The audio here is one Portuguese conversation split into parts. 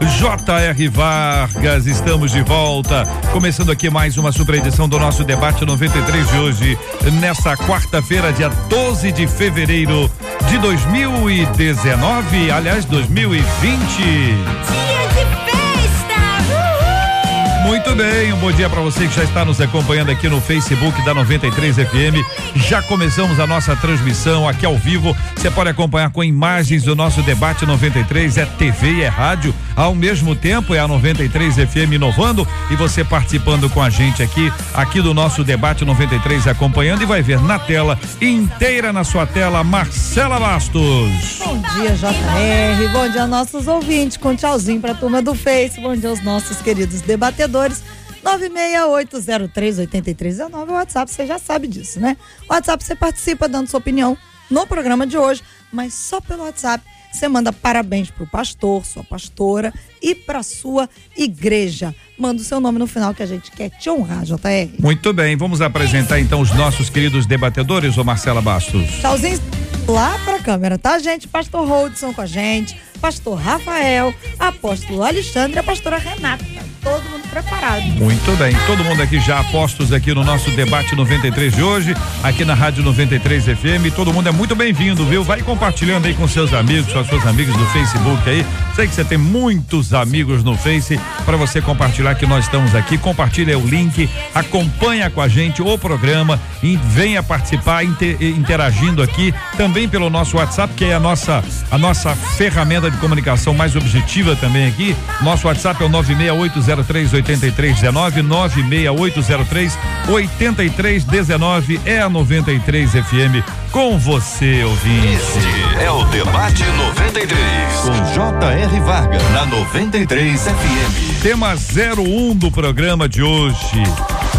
J.R. Vargas, estamos de volta, começando aqui mais uma super edição do nosso debate 93 de hoje, nesta quarta-feira, dia 12 de fevereiro de 2019, aliás, 2020. Muito bem, um bom dia para você que já está nos acompanhando aqui no Facebook da 93 FM. Já começamos a nossa transmissão aqui ao vivo. Você pode acompanhar com imagens do nosso debate 93, é TV e é rádio. Ao mesmo tempo é a 93 FM inovando e você participando com a gente aqui, aqui do nosso debate 93 acompanhando e vai ver na tela inteira na sua tela Marcela Bastos. Bom dia, JR. Bom dia nossos ouvintes. Com tchauzinho para a turma do Face. Bom dia aos nossos queridos debatedores debatedores. 968038319 é o WhatsApp, você já sabe disso, né? O WhatsApp você participa dando sua opinião no programa de hoje, mas só pelo WhatsApp você manda parabéns pro pastor, sua pastora e pra sua igreja. Manda o seu nome no final que a gente quer te honrar, JR. Muito bem, vamos apresentar então os nossos queridos debatedores, ô Marcela Bastos. Tchauzinho lá pra câmera, tá, gente? Pastor Holdson com a gente, pastor Rafael, apóstolo Alexandre e a pastora Renata todo mundo preparado. Muito bem, todo mundo aqui já apostos aqui no nosso debate 93 de hoje, aqui na Rádio 93 FM. Todo mundo é muito bem-vindo, viu? Vai compartilhando aí com seus amigos, com as suas amigas do Facebook aí. Sei que você tem muitos amigos no Face para você compartilhar que nós estamos aqui. Compartilha o link, acompanha com a gente o programa e venha participar inter, interagindo aqui também pelo nosso WhatsApp, que é a nossa a nossa ferramenta de comunicação mais objetiva também aqui. Nosso WhatsApp é o 968 03 83 19 96803 8319 é a 93 FM com você, ouvinte. Este é o Debate 93 com J.R. Vargas na 93 FM. Tema 01 do programa de hoje.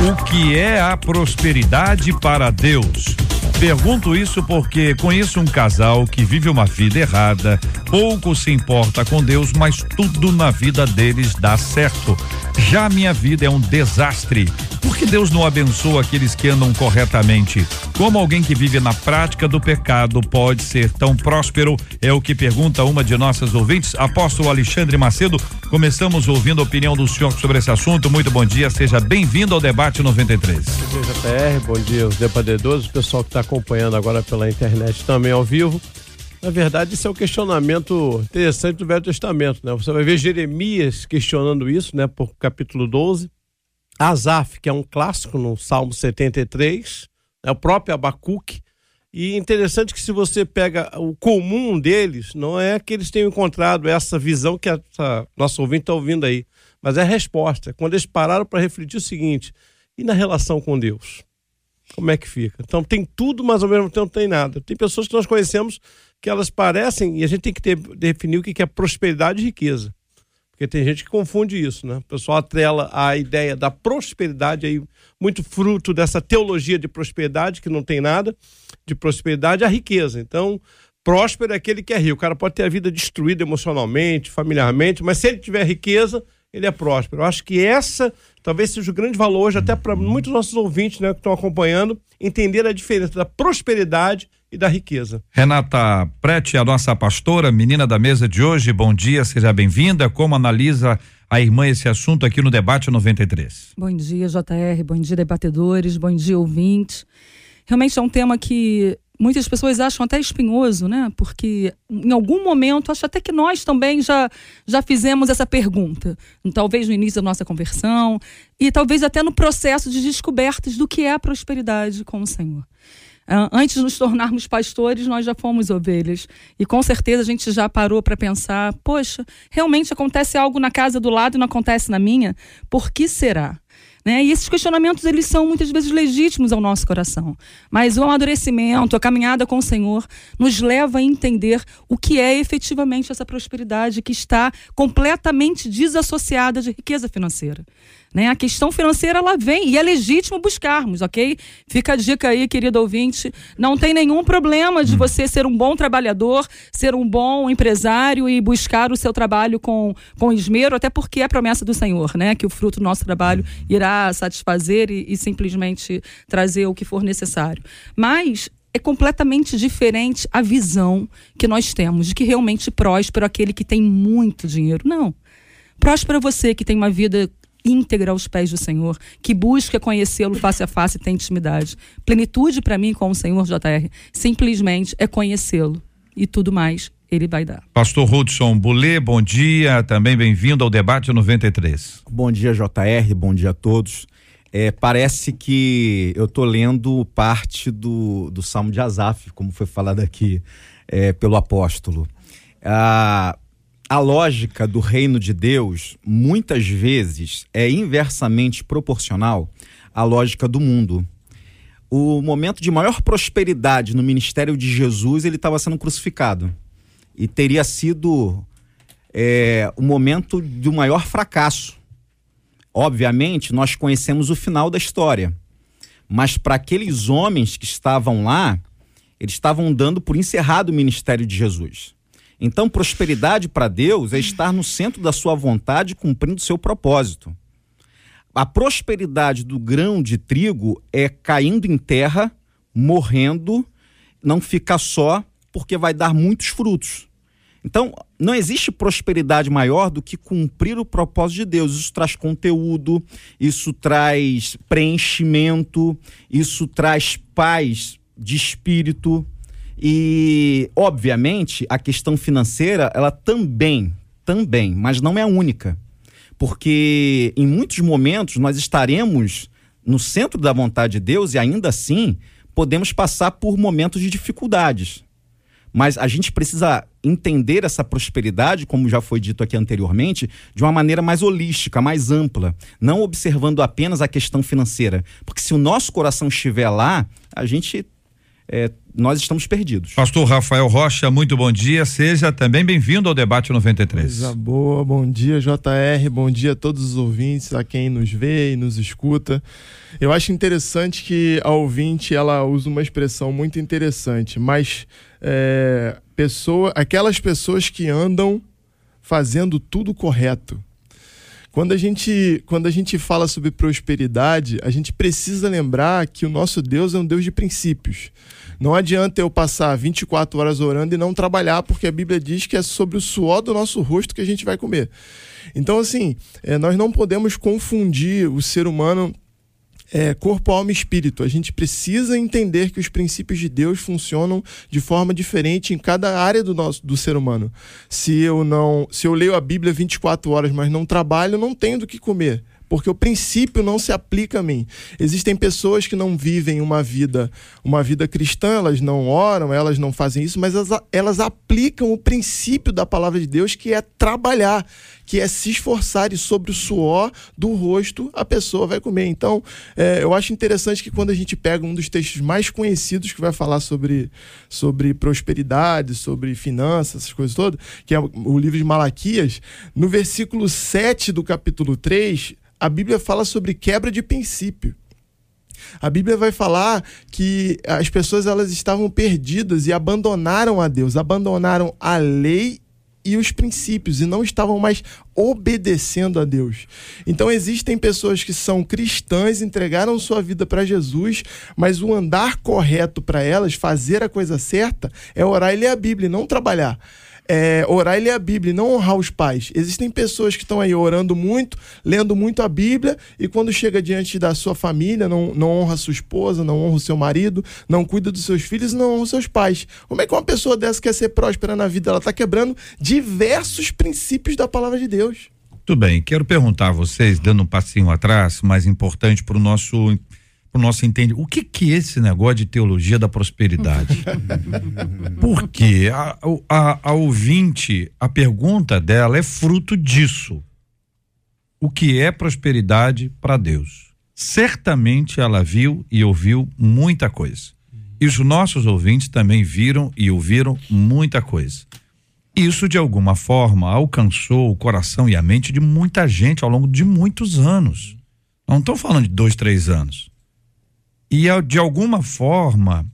O que é a prosperidade para Deus? Pergunto isso porque conheço um casal que vive uma vida errada, pouco se importa com Deus, mas tudo na vida deles dá certo. Já minha vida é um desastre. Por que Deus não abençoa aqueles que andam corretamente? Como alguém que vive na prática do pecado pode ser tão próspero? É o que pergunta uma de nossas ouvintes, apóstolo Alexandre Macedo. Começamos ouvindo a opinião do senhor sobre esse assunto. Muito bom dia, seja bem-vindo ao debate 93. Bom dia, JR, bom dia aos debatedores, o pessoal que está acompanhando agora pela internet também ao vivo. Na verdade, isso é um questionamento interessante do Velho Testamento, né? Você vai ver Jeremias questionando isso, né? Por capítulo 12. Asaf, que é um clássico no Salmo 73, né? o próprio Abacuque. E interessante que se você pega o comum deles, não é que eles tenham encontrado essa visão que essa nosso ouvinte está ouvindo aí, mas é a resposta. Quando eles pararam para refletir o seguinte: e na relação com Deus? Como é que fica? Então tem tudo, mas ao mesmo tempo não tem nada. Tem pessoas que nós conhecemos que elas parecem, e a gente tem que ter, definir o que é prosperidade e riqueza. Porque tem gente que confunde isso, né? O pessoal atrela a ideia da prosperidade aí, muito fruto dessa teologia de prosperidade, que não tem nada, de prosperidade, a riqueza. Então, próspero é aquele que é rico. O cara pode ter a vida destruída emocionalmente, familiarmente, mas se ele tiver riqueza, ele é próspero. Eu acho que essa talvez seja o grande valor hoje, até para muitos nossos ouvintes né, que estão acompanhando, entender a diferença da prosperidade e da riqueza. Renata Prete, a nossa pastora, menina da mesa de hoje, bom dia, seja bem-vinda. Como analisa a irmã esse assunto aqui no Debate 93? Bom dia, JR, bom dia, debatedores, bom dia, ouvintes. Realmente é um tema que muitas pessoas acham até espinhoso, né? Porque em algum momento, acho até que nós também já, já fizemos essa pergunta. Talvez no início da nossa conversão e talvez até no processo de descobertas do que é a prosperidade com o Senhor. Uh, antes de nos tornarmos pastores, nós já fomos ovelhas. E com certeza a gente já parou para pensar: poxa, realmente acontece algo na casa do lado e não acontece na minha? Por que será? Né? E esses questionamentos eles são muitas vezes legítimos ao nosso coração. Mas o amadurecimento, a caminhada com o Senhor, nos leva a entender o que é efetivamente essa prosperidade que está completamente desassociada de riqueza financeira. Né? A questão financeira ela vem e é legítimo buscarmos, ok? Fica a dica aí, querido ouvinte. Não tem nenhum problema de hum. você ser um bom trabalhador, ser um bom empresário e buscar o seu trabalho com, com esmero, até porque é a promessa do Senhor, né? Que o fruto do nosso trabalho irá satisfazer e, e simplesmente trazer o que for necessário. Mas é completamente diferente a visão que nós temos de que realmente próspero aquele que tem muito dinheiro. Não. Próspero é você que tem uma vida íntegra aos pés do Senhor, que busca conhecê-lo face a face e tem intimidade. Plenitude para mim com o Senhor, JR, simplesmente é conhecê-lo e tudo mais ele vai dar. Pastor Hudson Bulê, bom dia, também bem-vindo ao debate 93. Bom dia, JR, bom dia a todos. É, parece que eu estou lendo parte do, do Salmo de Asaf, como foi falado aqui é, pelo apóstolo. Ah, a lógica do reino de Deus muitas vezes é inversamente proporcional à lógica do mundo. O momento de maior prosperidade no ministério de Jesus, ele estava sendo crucificado. E teria sido é, o momento do maior fracasso. Obviamente, nós conhecemos o final da história. Mas para aqueles homens que estavam lá, eles estavam dando por encerrado o ministério de Jesus. Então, prosperidade para Deus é estar no centro da sua vontade, cumprindo seu propósito. A prosperidade do grão de trigo é caindo em terra, morrendo, não ficar só, porque vai dar muitos frutos. Então, não existe prosperidade maior do que cumprir o propósito de Deus. Isso traz conteúdo, isso traz preenchimento, isso traz paz de espírito. E, obviamente, a questão financeira, ela também, também, mas não é a única. Porque em muitos momentos nós estaremos no centro da vontade de Deus e ainda assim podemos passar por momentos de dificuldades. Mas a gente precisa entender essa prosperidade, como já foi dito aqui anteriormente, de uma maneira mais holística, mais ampla, não observando apenas a questão financeira. Porque se o nosso coração estiver lá, a gente é, nós estamos perdidos. Pastor Rafael Rocha, muito bom dia. Seja também bem-vindo ao debate 93. Coisa boa, bom dia, JR, bom dia a todos os ouvintes, a quem nos vê e nos escuta. Eu acho interessante que a ouvinte ela usa uma expressão muito interessante, mas é, pessoa, aquelas pessoas que andam fazendo tudo correto. Quando a, gente, quando a gente fala sobre prosperidade, a gente precisa lembrar que o nosso Deus é um Deus de princípios. Não adianta eu passar 24 horas orando e não trabalhar, porque a Bíblia diz que é sobre o suor do nosso rosto que a gente vai comer. Então, assim, é, nós não podemos confundir o ser humano é, corpo, alma e espírito. A gente precisa entender que os princípios de Deus funcionam de forma diferente em cada área do nosso do ser humano. Se eu não, se eu leio a Bíblia 24 horas, mas não trabalho, não tenho do que comer porque o princípio não se aplica a mim. Existem pessoas que não vivem uma vida, uma vida cristã, elas não oram, elas não fazem isso, mas elas, elas aplicam o princípio da palavra de Deus, que é trabalhar, que é se esforçar e sobre o suor do rosto a pessoa vai comer. Então, é, eu acho interessante que quando a gente pega um dos textos mais conhecidos que vai falar sobre, sobre prosperidade, sobre finanças, essas coisas todas, que é o livro de Malaquias, no versículo 7 do capítulo 3, a Bíblia fala sobre quebra de princípio. A Bíblia vai falar que as pessoas elas estavam perdidas e abandonaram a Deus, abandonaram a lei e os princípios e não estavam mais obedecendo a Deus. Então existem pessoas que são cristãs, entregaram sua vida para Jesus, mas o andar correto para elas, fazer a coisa certa, é orar e ler a Bíblia, e não trabalhar é, orar e ler a Bíblia, não honrar os pais. Existem pessoas que estão aí orando muito, lendo muito a Bíblia, e quando chega diante da sua família, não, não honra sua esposa, não honra o seu marido, não cuida dos seus filhos e não honra os seus pais. Como é que uma pessoa dessa quer ser próspera na vida? Ela está quebrando diversos princípios da palavra de Deus. Tudo bem, quero perguntar a vocês, dando um passinho atrás, mais importante para o nosso o nosso entendimento. O que que é esse negócio de teologia da prosperidade? Porque a, a, a ouvinte, a pergunta dela é fruto disso. O que é prosperidade para Deus? certamente ela viu e ouviu muita coisa. E os nossos ouvintes também viram e ouviram muita coisa. Isso, de alguma forma, alcançou o coração e a mente de muita gente ao longo de muitos anos. Não estou falando de dois, três anos. E, de alguma forma,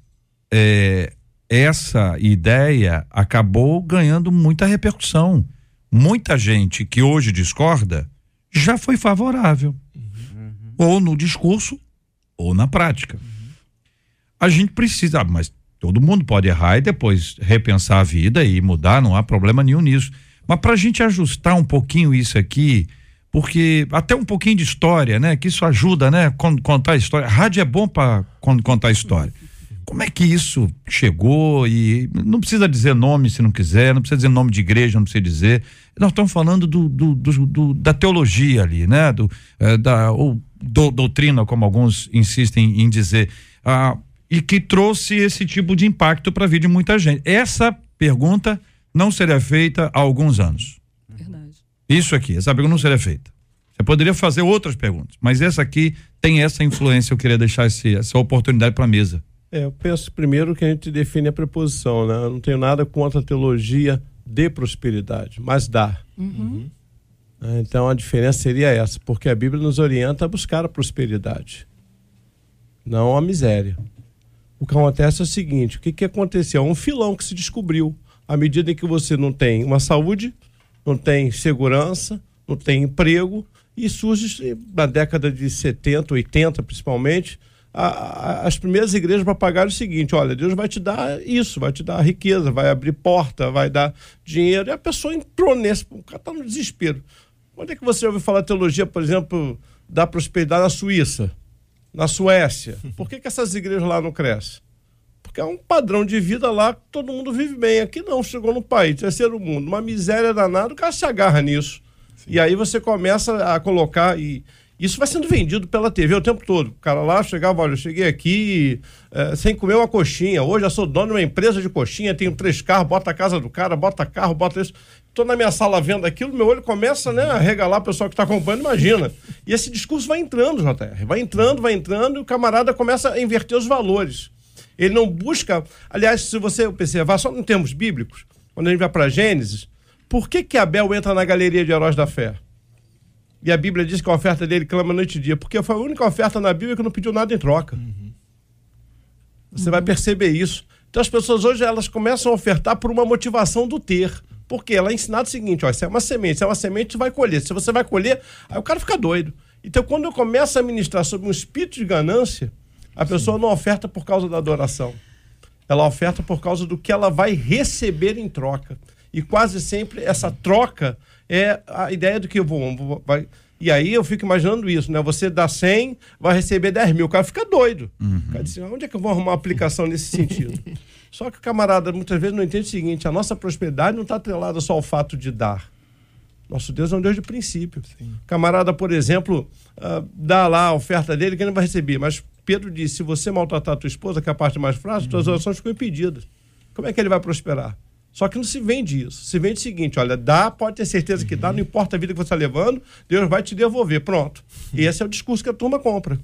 é, essa ideia acabou ganhando muita repercussão. Muita gente que hoje discorda já foi favorável. Uhum. Ou no discurso, ou na prática. Uhum. A gente precisa, mas Todo mundo pode errar e depois repensar a vida e mudar, não há problema nenhum nisso. Mas para a gente ajustar um pouquinho isso aqui, porque até um pouquinho de história, né? Que isso ajuda, né? Contar a história. Rádio é bom para contar a história. Como é que isso chegou e não precisa dizer nome se não quiser, não precisa dizer nome de igreja, não precisa dizer. Nós estamos falando do, do, do, do da teologia ali, né? Do, é, da ou do, doutrina, como alguns insistem em dizer. Ah, e que trouxe esse tipo de impacto para a vida de muita gente. Essa pergunta não seria feita há alguns anos. Isso aqui, essa pergunta não seria feita. Você poderia fazer outras perguntas, mas essa aqui tem essa influência. Eu queria deixar esse, essa oportunidade para a mesa. É, eu penso primeiro que a gente define a preposição, né? Eu não tenho nada contra a teologia de prosperidade, mas dá. Uhum. Uhum. Então a diferença seria essa, porque a Bíblia nos orienta a buscar a prosperidade, não a miséria. O que acontece é o seguinte: o que, que aconteceu? É um filão que se descobriu. À medida em que você não tem uma saúde, não tem segurança, não tem emprego, e surge na década de 70, 80 principalmente, a, a, as primeiras igrejas para pagar o seguinte: olha, Deus vai te dar isso, vai te dar riqueza, vai abrir porta, vai dar dinheiro. E a pessoa entrou nesse, o cara está no desespero. Onde é que você ouviu falar teologia, por exemplo, da prosperidade na Suíça? na Suécia. Por que, que essas igrejas lá não crescem? Porque é um padrão de vida lá que todo mundo vive bem. Aqui não, chegou no país, terceiro mundo, uma miséria danada, o cara se agarra nisso. Sim. E aí você começa a colocar e isso vai sendo vendido pela TV o tempo todo. O cara lá chegava, olha, eu cheguei aqui é, sem comer uma coxinha. Hoje eu sou dono de uma empresa de coxinha, tenho três carros, bota a casa do cara, bota carro, bota isso. Estou na minha sala vendo aquilo, meu olho começa né, a regalar o pessoal que está acompanhando, imagina. E esse discurso vai entrando, JR. Vai entrando, vai entrando, e o camarada começa a inverter os valores. Ele não busca. Aliás, se você observar, só em termos bíblicos, quando a gente vai para Gênesis, por que, que Abel entra na galeria de heróis da fé? E a Bíblia diz que a oferta dele clama noite e dia, porque foi a única oferta na Bíblia que não pediu nada em troca. Uhum. Você uhum. vai perceber isso. Então as pessoas hoje elas começam a ofertar por uma motivação do ter. Porque ela é ensinada o seguinte: ó, isso é uma semente, se é uma semente, você vai colher. Se você vai colher, aí o cara fica doido. Então, quando eu começo a ministrar sobre um espírito de ganância, a pessoa não oferta por causa da adoração. Ela oferta por causa do que ela vai receber em troca. E quase sempre essa troca é a ideia do que eu vou. Vai, e aí eu fico imaginando isso, né? Você dá 100, vai receber 10 mil. O cara fica doido. Uhum. O cara diz assim, onde é que eu vou arrumar uma aplicação nesse sentido? Só que o camarada muitas vezes não entende o seguinte: a nossa prosperidade não está atrelada só ao fato de dar. Nosso Deus é um Deus de princípio. Sim. Camarada, por exemplo, uh, dá lá a oferta dele que ele não vai receber. Mas Pedro disse: se você maltratar a tua esposa, que é a parte mais frágil, uhum. suas orações ficam impedidas. Como é que ele vai prosperar? Só que não se vende isso. Se vende o seguinte: olha, dá, pode ter certeza que dá, uhum. não importa a vida que você está levando, Deus vai te devolver. Pronto. E esse é o discurso que a turma compra.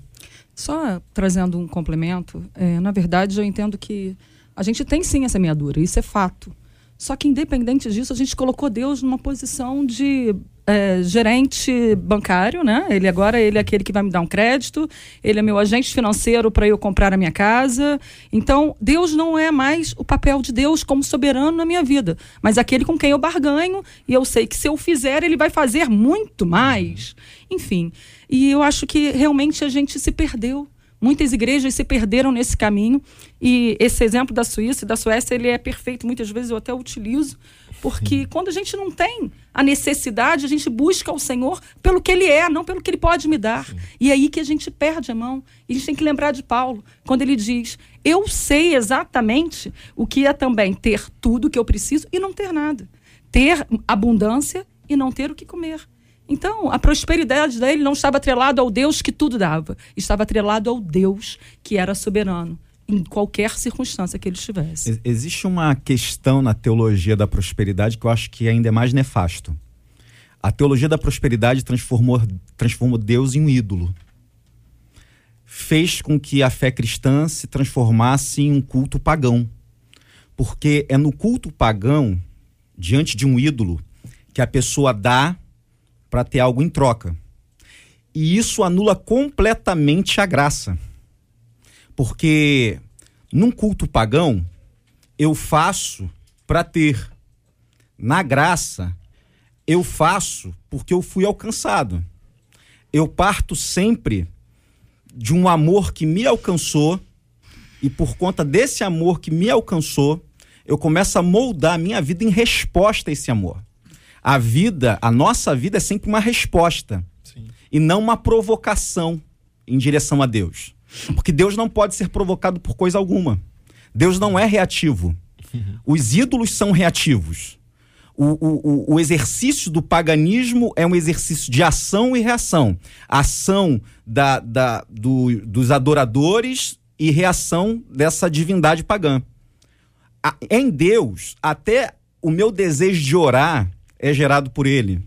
Só trazendo um complemento, é, na verdade, eu entendo que a gente tem sim a semeadura, isso é fato. Só que, independente disso, a gente colocou Deus numa posição de é, gerente bancário, né? Ele agora ele é aquele que vai me dar um crédito, ele é meu agente financeiro para eu comprar a minha casa. Então, Deus não é mais o papel de Deus como soberano na minha vida, mas aquele com quem eu barganho e eu sei que se eu fizer, ele vai fazer muito mais. Enfim, e eu acho que realmente a gente se perdeu Muitas igrejas se perderam nesse caminho e esse exemplo da Suíça e da Suécia ele é perfeito. Muitas vezes eu até utilizo porque Sim. quando a gente não tem a necessidade, a gente busca o Senhor pelo que Ele é, não pelo que Ele pode me dar. Sim. E é aí que a gente perde a mão. E a gente tem que lembrar de Paulo, quando ele diz: Eu sei exatamente o que é também ter tudo o que eu preciso e não ter nada. Ter abundância e não ter o que comer. Então, a prosperidade dele não estava atrelada ao Deus que tudo dava, estava atrelado ao Deus que era soberano em qualquer circunstância que ele estivesse. Existe uma questão na teologia da prosperidade que eu acho que ainda é mais nefasto. A teologia da prosperidade transformou, transformou Deus em um ídolo. fez com que a fé cristã se transformasse em um culto pagão. Porque é no culto pagão, diante de um ídolo, que a pessoa dá para ter algo em troca. E isso anula completamente a graça. Porque num culto pagão, eu faço para ter. Na graça, eu faço porque eu fui alcançado. Eu parto sempre de um amor que me alcançou, e por conta desse amor que me alcançou, eu começo a moldar a minha vida em resposta a esse amor. A vida, a nossa vida é sempre uma resposta Sim. e não uma provocação em direção a Deus. Porque Deus não pode ser provocado por coisa alguma. Deus não é reativo. Uhum. Os ídolos são reativos. O, o, o, exercício do paganismo é um exercício de ação e reação. Ação da, da, do, dos adoradores e reação dessa divindade pagã. em Deus, até o meu desejo de orar é gerado por Ele.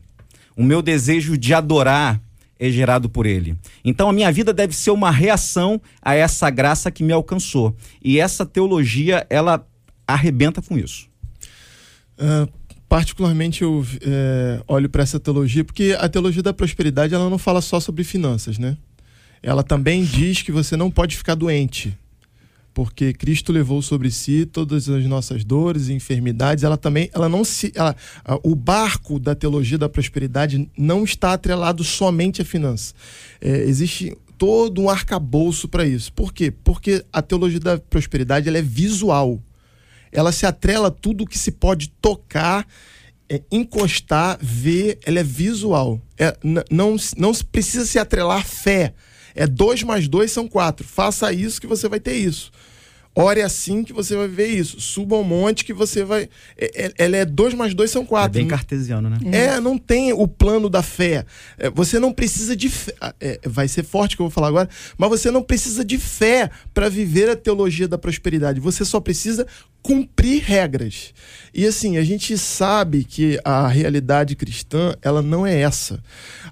O meu desejo de adorar é gerado por Ele. Então a minha vida deve ser uma reação a essa graça que me alcançou. E essa teologia, ela arrebenta com isso. Uh, particularmente eu é, olho para essa teologia porque a teologia da prosperidade ela não fala só sobre finanças, né? Ela também diz que você não pode ficar doente, porque Cristo levou sobre si todas as nossas dores e enfermidades. Ela também, ela não se, ela, o barco da teologia da prosperidade não está atrelado somente à finança. É, existe todo um arcabouço para isso. Por quê? Porque a teologia da prosperidade ela é visual ela se atrela a tudo que se pode tocar, é, encostar, ver, ela é visual. É, não, não precisa se atrelar fé. É dois mais dois são quatro. Faça isso que você vai ter isso. Ore assim que você vai ver isso. Suba um monte que você vai. É, é, ela é 2 mais 2 são 4. É bem cartesiano, né? É, não tem o plano da fé. É, você não precisa de fé. É, vai ser forte que eu vou falar agora, mas você não precisa de fé para viver a teologia da prosperidade. Você só precisa cumprir regras. E assim, a gente sabe que a realidade cristã, ela não é essa.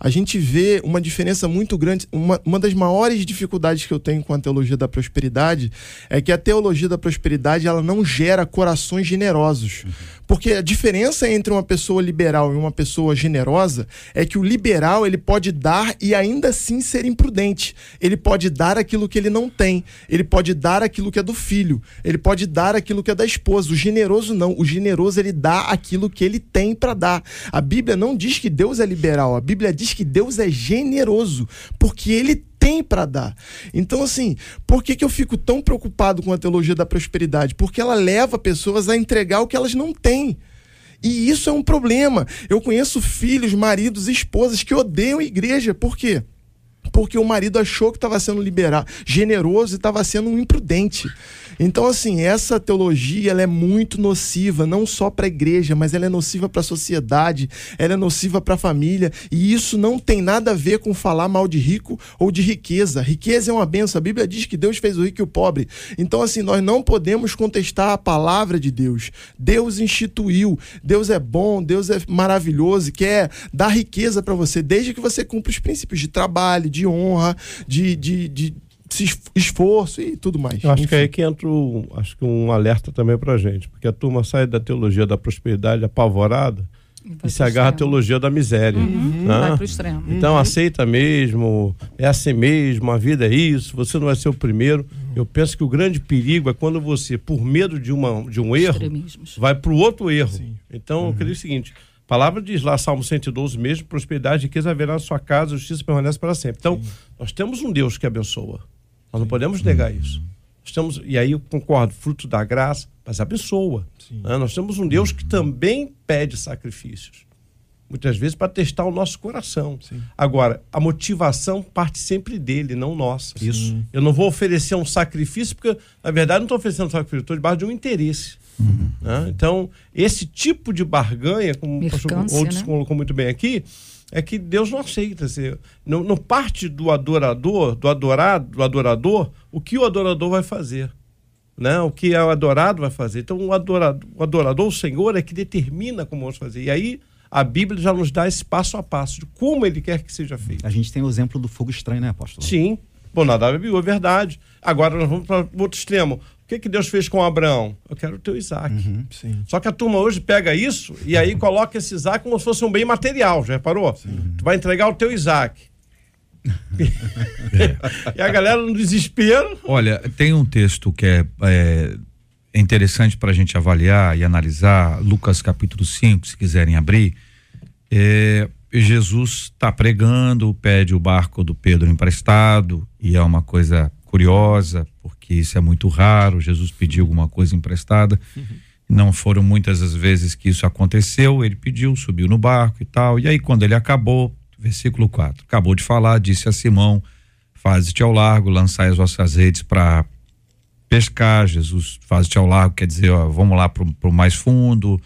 A gente vê uma diferença muito grande. Uma, uma das maiores dificuldades que eu tenho com a teologia da prosperidade é que a teologia da prosperidade ela não gera corações generosos. Porque a diferença entre uma pessoa liberal e uma pessoa generosa é que o liberal ele pode dar e ainda assim ser imprudente. Ele pode dar aquilo que ele não tem. Ele pode dar aquilo que é do filho. Ele pode dar aquilo que é da esposa. O generoso não. O generoso ele dá aquilo que ele tem para dar. A Bíblia não diz que Deus é liberal. A Bíblia diz que Deus é generoso, porque ele tem para dar. Então, assim, por que, que eu fico tão preocupado com a teologia da prosperidade? Porque ela leva pessoas a entregar o que elas não têm. E isso é um problema. Eu conheço filhos, maridos, esposas que odeiam a igreja. Por quê? Porque o marido achou que estava sendo liberal, generoso e estava sendo um imprudente. Então, assim, essa teologia ela é muito nociva, não só para a igreja, mas ela é nociva para a sociedade, ela é nociva para a família. E isso não tem nada a ver com falar mal de rico ou de riqueza. Riqueza é uma benção. A Bíblia diz que Deus fez o rico e o pobre. Então, assim, nós não podemos contestar a palavra de Deus. Deus instituiu. Deus é bom, Deus é maravilhoso, quer dar riqueza para você, desde que você cumpra os princípios de trabalho, de honra, de, de, de esforço e tudo mais. Eu acho Enfim. que é aí que entra um, acho que um alerta também pra gente, porque a turma sai da teologia da prosperidade apavorada e se agarra à teologia da miséria. Uhum. Né? Vai pro extremo. Então uhum. aceita mesmo, é assim mesmo, a vida é isso, você não vai ser o primeiro. Uhum. Eu penso que o grande perigo é quando você, por medo de, uma, de um erro, vai para o outro erro. Sim. Então, eu queria o seguinte: a palavra diz lá, Salmo 112 mesmo, prosperidade e riqueza haverá na sua casa, justiça permanece para sempre. Então, Sim. nós temos um Deus que abençoa. Nós não podemos negar isso. Estamos, e aí eu concordo, fruto da graça, mas abençoa. Né? Nós temos um Deus que também pede sacrifícios. Muitas vezes para testar o nosso coração. Sim. Agora, a motivação parte sempre dele, não nossa. Isso. Eu não vou oferecer um sacrifício, porque, na verdade, não estou oferecendo um sacrifício, estou debaixo de um interesse. Uhum. Né? Então, esse tipo de barganha, como o pastor Outros né? colocou muito bem aqui, é que Deus não aceita. Assim, não, não parte do adorador, do adorado, do adorador, o que o adorador vai fazer. Né? O que é o adorado vai fazer. Então, o adorador, o adorador, o Senhor, é que determina como vamos fazer. E aí, a Bíblia já nos dá esse passo a passo de como ele quer que seja feito. A gente tem o exemplo do fogo estranho, né, apóstolo? Sim. Bom, Nadab Abiú, é verdade. Agora nós vamos para o outro extremo. O que, que Deus fez com Abraão? Eu quero o teu Isaac. Uhum. Sim. Só que a turma hoje pega isso e aí coloca esse Isaac como se fosse um bem material, já reparou? Tu vai entregar o teu Isaac. e a galera no desespero. Olha, tem um texto que é, é interessante para a gente avaliar e analisar, Lucas capítulo 5, se quiserem abrir. É, Jesus está pregando, pede o barco do Pedro emprestado, e é uma coisa curiosa, porque isso é muito raro. Jesus pediu alguma coisa emprestada. Uhum. Não foram muitas as vezes que isso aconteceu. Ele pediu, subiu no barco e tal. E aí, quando ele acabou, versículo 4, acabou de falar, disse a Simão: Faze-te ao largo, lançai as vossas redes para pescar. Jesus, faze-te ao largo, quer dizer, ó, vamos lá para o mais fundo,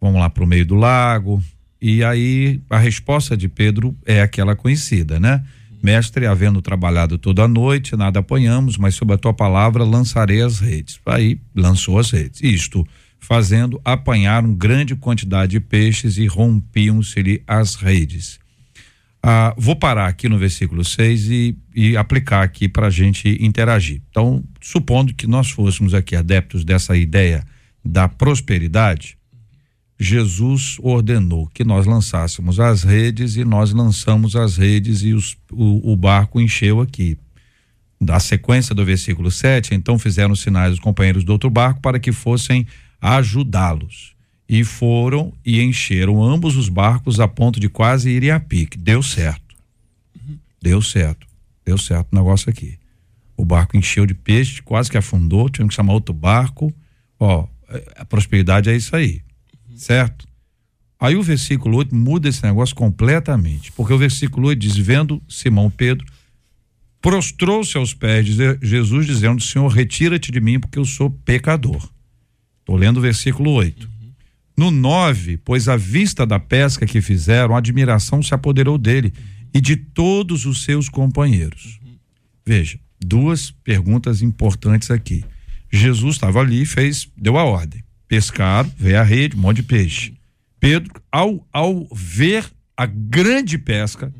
vamos lá para o meio do lago. E aí a resposta de Pedro é aquela conhecida, né? Mestre, havendo trabalhado toda a noite, nada apanhamos, mas sob a tua palavra lançarei as redes. Aí lançou as redes. Isto fazendo, apanharam grande quantidade de peixes e rompiam-se-lhe as redes. Ah, vou parar aqui no versículo 6 e, e aplicar aqui para a gente interagir. Então, supondo que nós fôssemos aqui adeptos dessa ideia da prosperidade, Jesus ordenou que nós lançássemos as redes e nós lançamos as redes e os, o, o barco encheu aqui. Da sequência do versículo 7, então fizeram sinais os companheiros do outro barco para que fossem ajudá-los. E foram e encheram ambos os barcos a ponto de quase irem a pique. Deu certo. Deu certo. Deu certo o negócio aqui. O barco encheu de peixe, quase que afundou, tivemos que chamar outro barco. Ó, a prosperidade é isso aí certo? Aí o versículo 8 muda esse negócio completamente, porque o versículo 8 diz: Vendo Simão Pedro, prostrou-se aos pés de Jesus, dizendo: Senhor, retira-te de mim, porque eu sou pecador. Estou lendo o versículo 8. Uhum. No 9, pois à vista da pesca que fizeram, a admiração se apoderou dele uhum. e de todos os seus companheiros. Uhum. Veja, duas perguntas importantes aqui. Jesus estava ali e fez, deu a ordem pescaram, veio a rede, um monte de peixe. Pedro, ao, ao ver a grande pesca,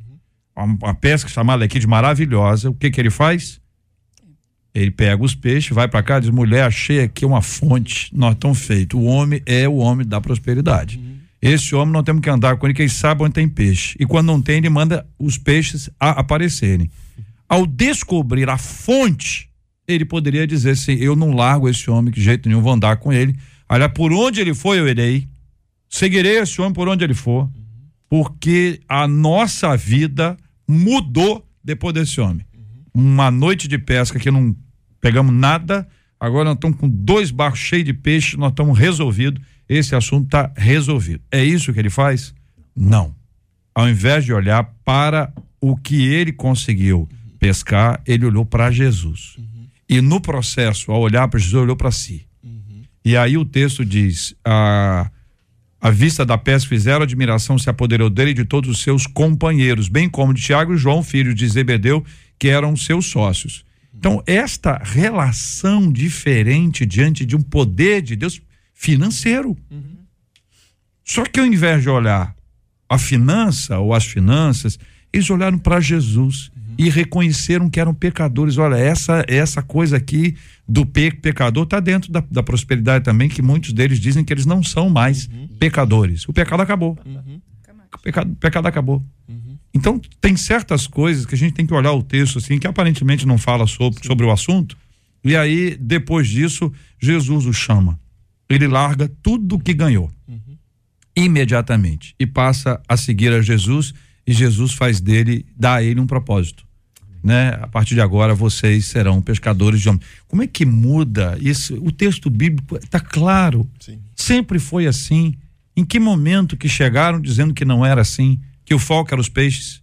uma, pesca chamada aqui de maravilhosa, o que que ele faz? Ele pega os peixes, vai para cá, diz: mulher, achei aqui uma fonte, nós estamos feitos. O homem é o homem da prosperidade. Uhum. Esse homem nós temos que andar com ele, que ele sabe onde tem peixe. E quando não tem, ele manda os peixes aparecerem. Ao descobrir a fonte, ele poderia dizer assim: eu não largo esse homem, que jeito nenhum vou andar com ele Olha, por onde ele for, eu irei. Seguirei esse homem por onde ele for. Porque a nossa vida mudou depois desse homem. Uma noite de pesca que não pegamos nada, agora nós estamos com dois barcos cheios de peixe, nós estamos resolvidos. Esse assunto está resolvido. É isso que ele faz? Não. Ao invés de olhar para o que ele conseguiu pescar, ele olhou para Jesus. E no processo, ao olhar para Jesus, olhou para si. E aí o texto diz: a, a vista da pesca fizeram admiração, se apoderou dele e de todos os seus companheiros, bem como de Tiago e João, filhos de Zebedeu, que eram seus sócios. Então, esta relação diferente diante de um poder de Deus financeiro. Uhum. Só que ao invés de olhar a finança ou as finanças, eles olharam para Jesus uhum. e reconheceram que eram pecadores. Olha, essa essa coisa aqui do pe pecador está dentro da, da, prosperidade também, que muitos deles dizem que eles não são mais uhum. pecadores. O pecado acabou. Uhum. O pecado, o pecado acabou. Uhum. Então, tem certas coisas que a gente tem que olhar o texto assim, que aparentemente não fala sobre, sobre o assunto, e aí, depois disso, Jesus o chama. Ele larga tudo que ganhou. Uhum. Imediatamente. E passa a seguir a Jesus, e Jesus faz dele, dá a ele um propósito né? A partir de agora vocês serão pescadores de homens. Como é que muda isso? O texto bíblico está claro. Sim. Sempre foi assim. Em que momento que chegaram dizendo que não era assim, que o foco era os peixes?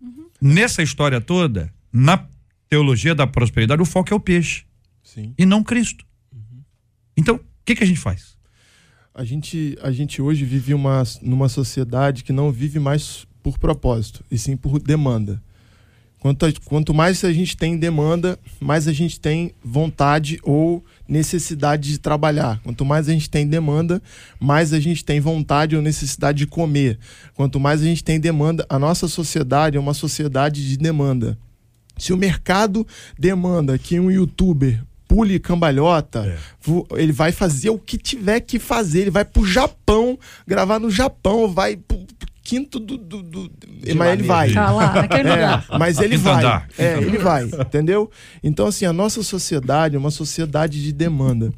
Uhum. Nessa história toda, na teologia da prosperidade, o foco é o peixe. Sim. E não Cristo. Uhum. Então, o que, que a gente faz? A gente, a gente hoje vive uma, numa sociedade que não vive mais por propósito, e sim por demanda. Quanto, a, quanto mais a gente tem demanda, mais a gente tem vontade ou necessidade de trabalhar. Quanto mais a gente tem demanda, mais a gente tem vontade ou necessidade de comer. Quanto mais a gente tem demanda, a nossa sociedade é uma sociedade de demanda. Se o mercado demanda que um youtuber pule cambalhota, vo- ele vai fazer o que tiver que fazer. Ele vai pro Japão, gravar no Japão, vai pro quinto do. do, do- mas ele vai. Tá lá, naquele É, lugar. mas ele Quinto vai. andar. É, ele vai, entendeu? Então, assim, a nossa sociedade é uma sociedade de demanda.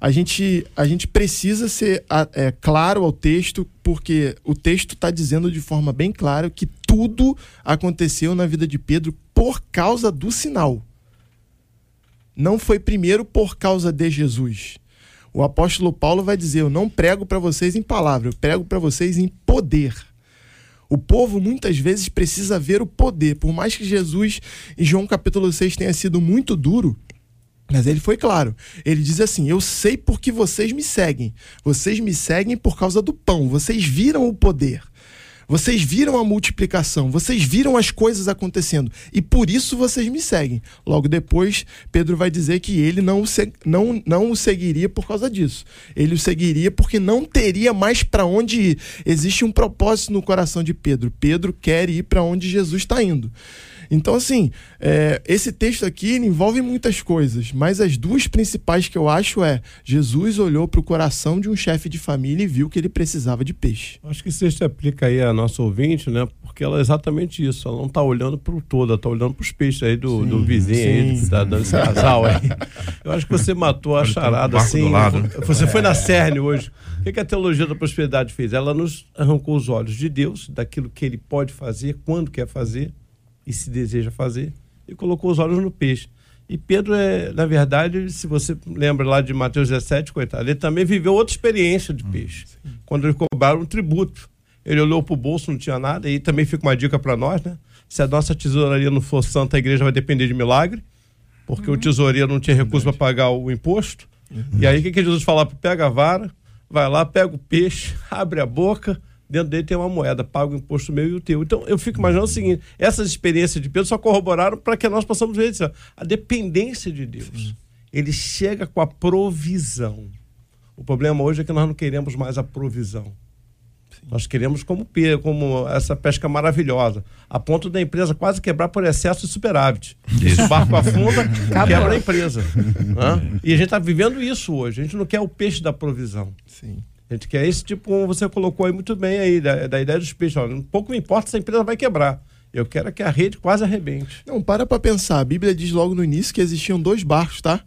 A gente, a gente precisa ser é, claro ao texto, porque o texto está dizendo de forma bem clara que tudo aconteceu na vida de Pedro por causa do sinal. Não foi primeiro por causa de Jesus. O apóstolo Paulo vai dizer: Eu não prego para vocês em palavra, eu prego para vocês em poder. O povo muitas vezes precisa ver o poder. Por mais que Jesus, em João capítulo 6, tenha sido muito duro, mas ele foi claro. Ele diz assim: Eu sei porque vocês me seguem. Vocês me seguem por causa do pão. Vocês viram o poder. Vocês viram a multiplicação, vocês viram as coisas acontecendo e por isso vocês me seguem. Logo depois, Pedro vai dizer que ele não o, não, não o seguiria por causa disso. Ele o seguiria porque não teria mais para onde ir. Existe um propósito no coração de Pedro. Pedro quer ir para onde Jesus está indo. Então, assim, é, esse texto aqui envolve muitas coisas, mas as duas principais que eu acho é: Jesus olhou para o coração de um chefe de família e viu que ele precisava de peixe. Acho que isso se aplica aí a nossa ouvinte, né? Porque ela é exatamente isso. Ela não está olhando para o todo, ela está olhando para os peixes aí do, do vizinho aí, sim. que está dando esse casal aí. Eu acho que você matou a um charada barco assim. Você foi na cerne hoje. O que, que a teologia da prosperidade fez? Ela nos arrancou os olhos de Deus, daquilo que ele pode fazer, quando quer fazer e se deseja fazer, e colocou os olhos no peixe. E Pedro, é, na verdade, se você lembra lá de Mateus 17, coitado, ele também viveu outra experiência de peixe. Quando eles cobraram um tributo. Ele olhou para o bolso, não tinha nada, e também fica uma dica para nós, né? Se a nossa tesouraria não for santa, a igreja vai depender de milagre, porque o tesoureiro não tinha recurso para pagar o imposto. E aí o que, que Jesus falava? Pega a vara, vai lá, pega o peixe, abre a boca, dentro dele tem uma moeda, paga o imposto meu e o teu. Então eu fico imaginando o seguinte: essas experiências de Pedro só corroboraram para que nós possamos ver isso, a dependência de Deus. Ele chega com a provisão. O problema hoje é que nós não queremos mais a provisão. Nós queremos como, como essa pesca maravilhosa, a ponto da empresa quase quebrar por excesso de superávit. Se o barco afunda, quebra a empresa. Hã? E a gente está vivendo isso hoje. A gente não quer o peixe da provisão. Sim. A gente quer esse tipo, como você colocou aí muito bem aí, da, da ideia dos peixes. Um pouco me importa se a empresa vai quebrar. Eu quero que a rede quase arrebente. Não, para pra pensar. A Bíblia diz logo no início que existiam dois barcos, tá?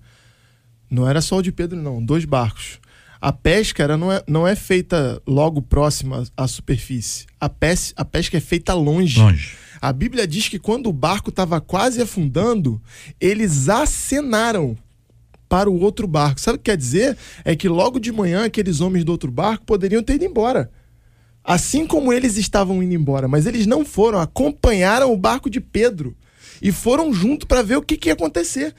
Não era só o de Pedro, não. Dois barcos. A pesca era, não, é, não é feita logo próxima à superfície. A, pes, a pesca é feita longe. Longe. A Bíblia diz que quando o barco estava quase afundando, eles acenaram para o outro barco. Sabe o que quer dizer? É que logo de manhã aqueles homens do outro barco poderiam ter ido embora. Assim como eles estavam indo embora, mas eles não foram, acompanharam o barco de Pedro e foram junto para ver o que, que ia acontecer.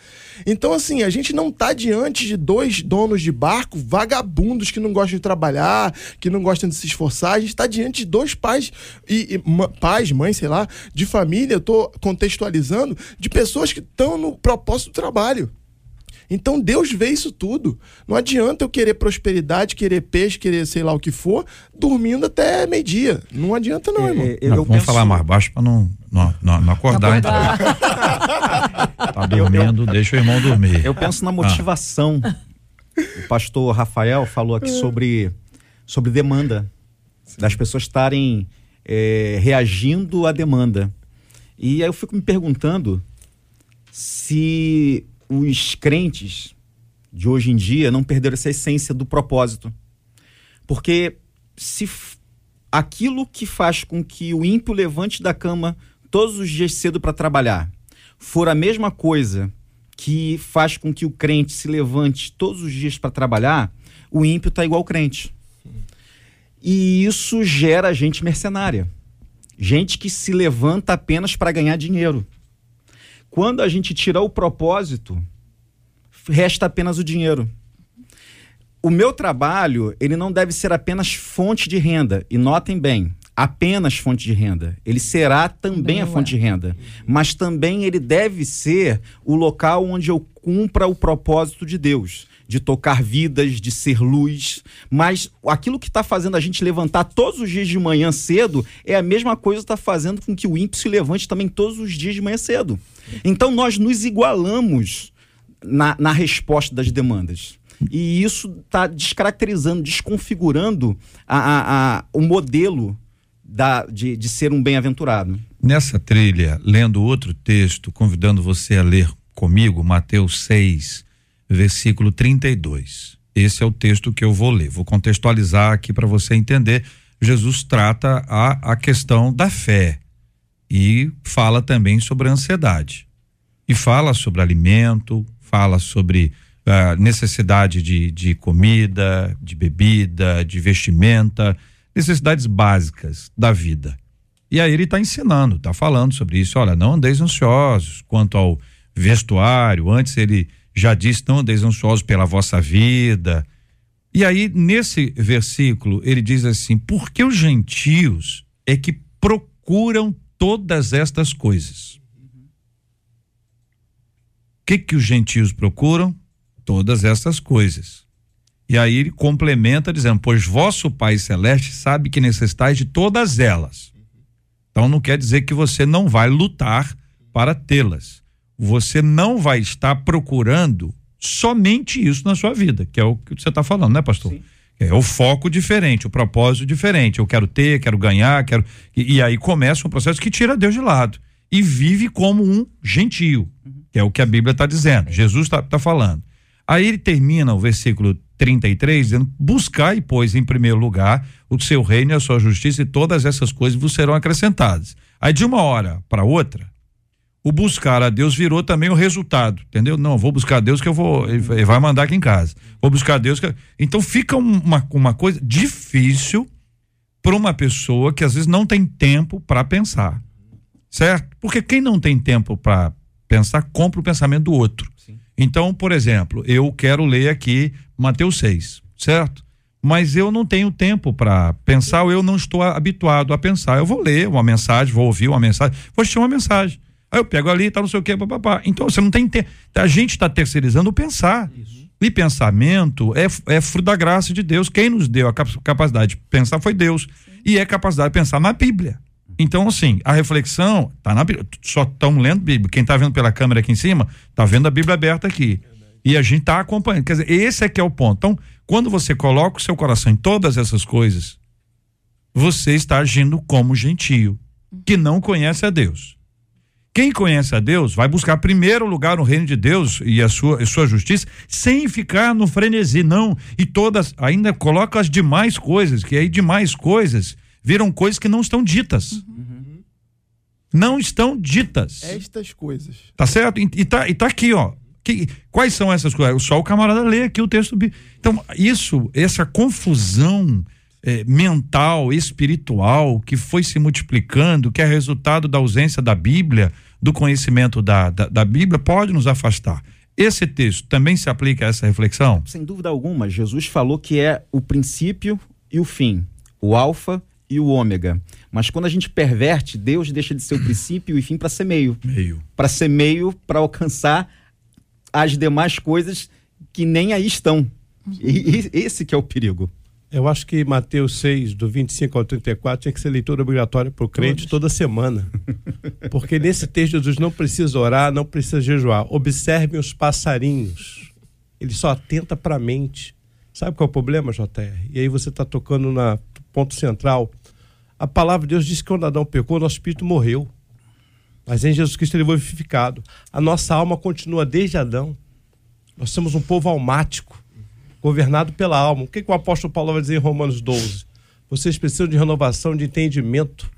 Então, assim, a gente não está diante de dois donos de barco vagabundos que não gostam de trabalhar, que não gostam de se esforçar. A gente está diante de dois pais, e, e pais, mães, sei lá, de família, eu estou contextualizando, de pessoas que estão no propósito do trabalho. Então Deus vê isso tudo. Não adianta eu querer prosperidade, querer peixe, querer sei lá o que for, dormindo até meio-dia. Não adianta, não, irmão. É, Não, eu vamos penso- falar mais baixo para não, não, não, não acordar. então. Tá dormindo, deixa o irmão dormir. Eu penso na motivação. O pastor Rafael falou aqui sobre, sobre demanda. Das pessoas estarem é, reagindo à demanda. E aí eu fico me perguntando se os crentes de hoje em dia não perderam essa essência do propósito. Porque se aquilo que faz com que o ímpio levante da cama todos os dias cedo para trabalhar for a mesma coisa que faz com que o crente se levante todos os dias para trabalhar, o ímpio está igual ao crente. E isso gera gente mercenária. Gente que se levanta apenas para ganhar dinheiro. Quando a gente tirar o propósito, resta apenas o dinheiro. O meu trabalho, ele não deve ser apenas fonte de renda. E notem bem, apenas fonte de renda. Ele será também a fonte de renda. Mas também ele deve ser o local onde eu cumpra o propósito de Deus. De tocar vidas, de ser luz, mas aquilo que está fazendo a gente levantar todos os dias de manhã cedo é a mesma coisa que está fazendo com que o ímpio se levante também todos os dias de manhã cedo. Então nós nos igualamos na, na resposta das demandas. E isso está descaracterizando, desconfigurando a, a, a, o modelo da, de, de ser um bem-aventurado. Nessa trilha, lendo outro texto, convidando você a ler comigo, Mateus 6, versículo 32. Esse é o texto que eu vou ler. Vou contextualizar aqui para você entender. Jesus trata a, a questão da fé e fala também sobre a ansiedade. E fala sobre alimento, fala sobre a necessidade de, de comida, de bebida, de vestimenta, necessidades básicas da vida. E aí ele está ensinando, está falando sobre isso. Olha, não andeis ansiosos quanto ao vestuário. Antes ele já disse: não andeis ansiosos pela vossa vida. E aí, nesse versículo, ele diz assim: porque os gentios é que procuram todas estas coisas. O que, que os gentios procuram? Todas estas coisas. E aí ele complementa dizendo: Pois vosso Pai Celeste sabe que necessitais de todas elas. Então não quer dizer que você não vai lutar para tê-las. Você não vai estar procurando somente isso na sua vida, que é o que você está falando, né, pastor? Sim. É o foco diferente, o propósito diferente. Eu quero ter, quero ganhar, quero. E, e aí começa um processo que tira Deus de lado e vive como um gentio, que é o que a Bíblia está dizendo. Jesus está tá falando. Aí ele termina o versículo 33 dizendo: Buscai, pois, em primeiro lugar o seu reino e a sua justiça, e todas essas coisas vos serão acrescentadas. Aí de uma hora para outra, o buscar a Deus virou também o resultado, entendeu? Não, vou buscar a Deus que eu vou, ele vai mandar aqui em casa. Vou buscar a Deus que então fica uma, uma coisa difícil para uma pessoa que às vezes não tem tempo para pensar, certo? Porque quem não tem tempo para pensar compra o pensamento do outro. Sim. Então, por exemplo, eu quero ler aqui Mateus 6, certo? Mas eu não tenho tempo para pensar, ou eu não estou habituado a pensar. Eu vou ler uma mensagem, vou ouvir uma mensagem, vou assistir uma mensagem. Aí eu pego ali, tá não sei o quê, papapá. Então você não tem tempo. A gente está terceirizando o pensar. Isso. E pensamento é, é fruto da graça de Deus. Quem nos deu a capacidade de pensar foi Deus. Sim. E é capacidade de pensar na Bíblia. Então, assim, a reflexão tá na Bíblia. Só estão lendo Bíblia. Quem está vendo pela câmera aqui em cima, tá vendo a Bíblia aberta aqui. E a gente está acompanhando. Quer dizer, esse é que é o ponto. Então, quando você coloca o seu coração em todas essas coisas, você está agindo como gentio, que não conhece a Deus. Quem conhece a Deus vai buscar primeiro lugar no reino de Deus e a sua, a sua justiça, sem ficar no frenesi, não. E todas, ainda coloca as demais coisas, que aí demais coisas viram coisas que não estão ditas. Uhum. Não estão ditas. Estas coisas. Tá certo? E, e, tá, e tá aqui, ó. Que, quais são essas coisas? Só o camarada lê aqui o texto. Então, isso, essa confusão é, mental, espiritual, que foi se multiplicando, que é resultado da ausência da Bíblia, do conhecimento da, da, da Bíblia, pode nos afastar. Esse texto também se aplica a essa reflexão? Sem dúvida alguma. Jesus falou que é o princípio e o fim, o alfa e o ômega. Mas quando a gente perverte, Deus deixa de ser o princípio e o fim para ser meio. Meio. Para ser meio, para alcançar as demais coisas que nem aí estão. E, e, esse que é o perigo. Eu acho que Mateus 6, do 25 ao 34, tinha que ser leitura obrigatória para o crente toda semana. Porque nesse texto Jesus não precisa orar, não precisa jejuar. Observem os passarinhos. Ele só atenta para a mente. Sabe qual é o problema, JR? E aí você está tocando no ponto central. A palavra de Deus diz que quando Adão pecou, nosso espírito morreu. Mas em Jesus Cristo ele foi vivificado. A nossa alma continua desde Adão. Nós somos um povo almático, governado pela alma. O que, que o apóstolo Paulo vai dizer em Romanos 12? Vocês precisam de renovação de entendimento,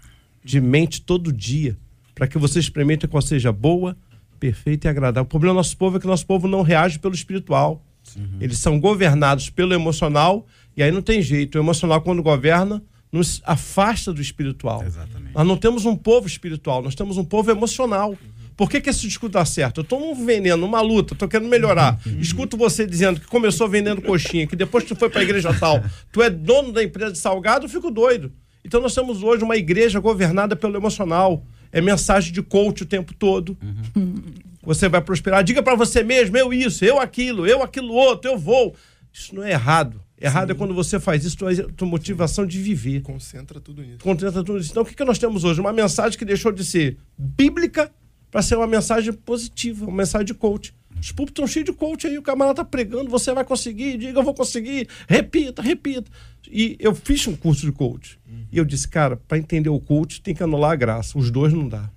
de mente todo dia, para que vocês experimentem qual seja boa, perfeita e agradável. O problema do nosso povo é que o nosso povo não reage pelo espiritual. Uhum. Eles são governados pelo emocional, e aí não tem jeito. O emocional, quando governa, nos afasta do espiritual. Exatamente. Nós não temos um povo espiritual, nós temos um povo emocional. Por que, que esse discurso dá certo? Eu estou num veneno, numa luta, estou querendo melhorar. Escuto você dizendo que começou vendendo coxinha, que depois tu foi para a igreja tal, tu é dono da empresa de salgado, eu fico doido. Então nós temos hoje uma igreja governada pelo emocional. É mensagem de coach o tempo todo. Uhum. você vai prosperar. Diga para você mesmo, eu isso, eu aquilo, eu aquilo outro, eu vou. Isso não é errado. Errado Sim. é quando você faz isso, tua, tua motivação de viver. Concentra tudo nisso. Concentra tudo nisso. Então, o que, que nós temos hoje? Uma mensagem que deixou de ser bíblica para ser uma mensagem positiva, uma mensagem de coach. Os púlpitos estão cheios de coach aí, o camarada tá pregando, você vai conseguir, diga, eu vou conseguir, repita, repita. E eu fiz um curso de coach. Uhum. E eu disse, cara, para entender o coach tem que anular a graça. Os dois não dá.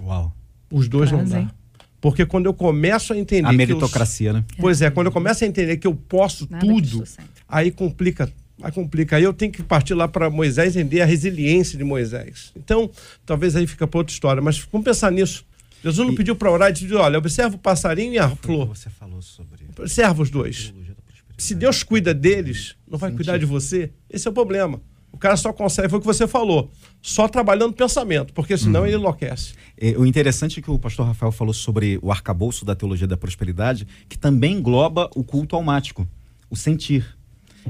Uau. Os dois não dá. Porque quando eu começo a entender. A meritocracia, eu, né? Pois é, quando eu começo a entender que eu posso Nada tudo, aí complica. Aí complica. Aí eu tenho que partir lá para Moisés entender a resiliência de Moisés. Então, talvez aí fica para outra história. Mas vamos pensar nisso. Jesus não e... pediu para orar e disse: olha, observa o passarinho e a flor. Você falou sobre. Observa os dois. Se Deus cuida deles, não vai cuidar de você? Esse é o problema. O cara só consegue, foi o que você falou, só trabalhando pensamento, porque senão uhum. ele enlouquece. É, o interessante é que o pastor Rafael falou sobre o arcabouço da teologia da prosperidade, que também engloba o culto almático, o sentir.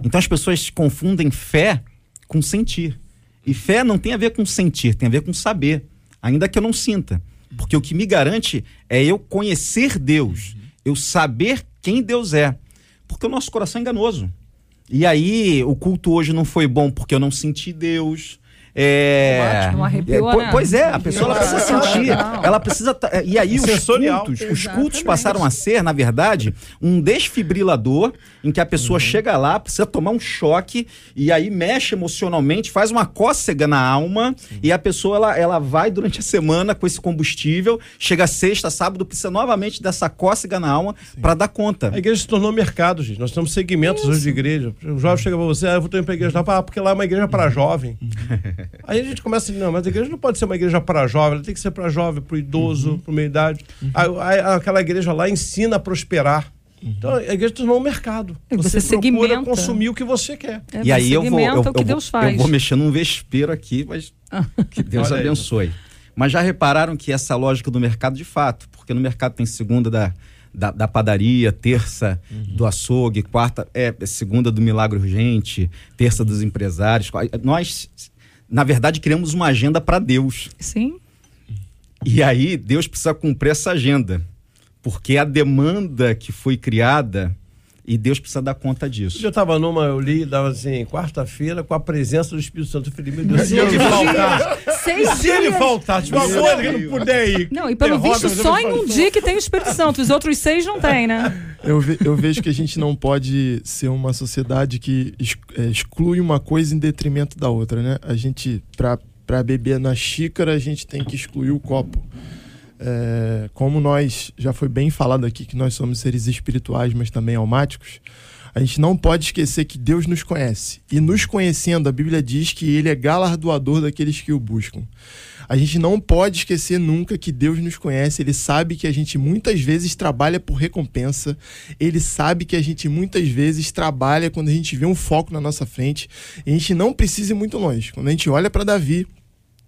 Então as pessoas confundem fé com sentir. E fé não tem a ver com sentir, tem a ver com saber, ainda que eu não sinta. Porque o que me garante é eu conhecer Deus, eu saber quem Deus é. Porque o nosso coração é enganoso. E aí, o culto hoje não foi bom porque eu não senti Deus. É, não arrepiou, é, né? Pois é, a pessoa ela precisa sentir, ela precisa é, e aí os cultos, os cultos passaram a ser, na verdade, um desfibrilador em que a pessoa uhum. chega lá, precisa tomar um choque e aí mexe emocionalmente, faz uma cócega na alma Sim. e a pessoa ela, ela vai durante a semana com esse combustível, chega sexta, sábado, precisa novamente dessa cócega na alma para dar conta. A igreja se tornou mercado, gente. Nós temos segmentos Isso. hoje de igreja. O jovem chega para você, ah, eu vou ter uma igreja lá, ah, porque lá é uma igreja para jovem. Aí a gente começa a dizer, não, mas a igreja não pode ser uma igreja para jovem, ela tem que ser para jovem, para o idoso, uhum. para meia idade. Uhum. aquela igreja lá ensina a prosperar. Uhum. Então a igreja tornou um mercado. Você, você procura segmenta. consumir o que você quer. É, e aí eu vou, eu, eu, Deus vou, faz. eu vou mexer num vespeiro aqui, mas que Deus abençoe. Mas já repararam que essa lógica do mercado, de fato, porque no mercado tem segunda da, da, da padaria, terça uhum. do açougue, quarta, é, segunda do milagre urgente, terça dos empresários. Nós na verdade, criamos uma agenda para Deus. Sim. E aí, Deus precisa cumprir essa agenda. Porque a demanda que foi criada e Deus precisa dar conta disso. Eu estava numa, eu li, dava assim, quarta-feira, com a presença do Espírito Santo. Eu falei, meu Deus, se ele faltar. se ele faltar, tipo, uma coisa que não puder ir. Não, e pelo visto, só em um dia que tem o Espírito Santo. Os outros seis não tem, né? Eu, ve, eu vejo que a gente não pode ser uma sociedade que é, exclui uma coisa em detrimento da outra, né? A gente, para beber na xícara, a gente tem que excluir o copo. É, como nós, já foi bem falado aqui que nós somos seres espirituais, mas também almáticos, a gente não pode esquecer que Deus nos conhece. E nos conhecendo, a Bíblia diz que Ele é galardoador daqueles que o buscam. A gente não pode esquecer nunca que Deus nos conhece, Ele sabe que a gente muitas vezes trabalha por recompensa, Ele sabe que a gente muitas vezes trabalha quando a gente vê um foco na nossa frente. A gente não precisa ir muito longe. Quando a gente olha para Davi,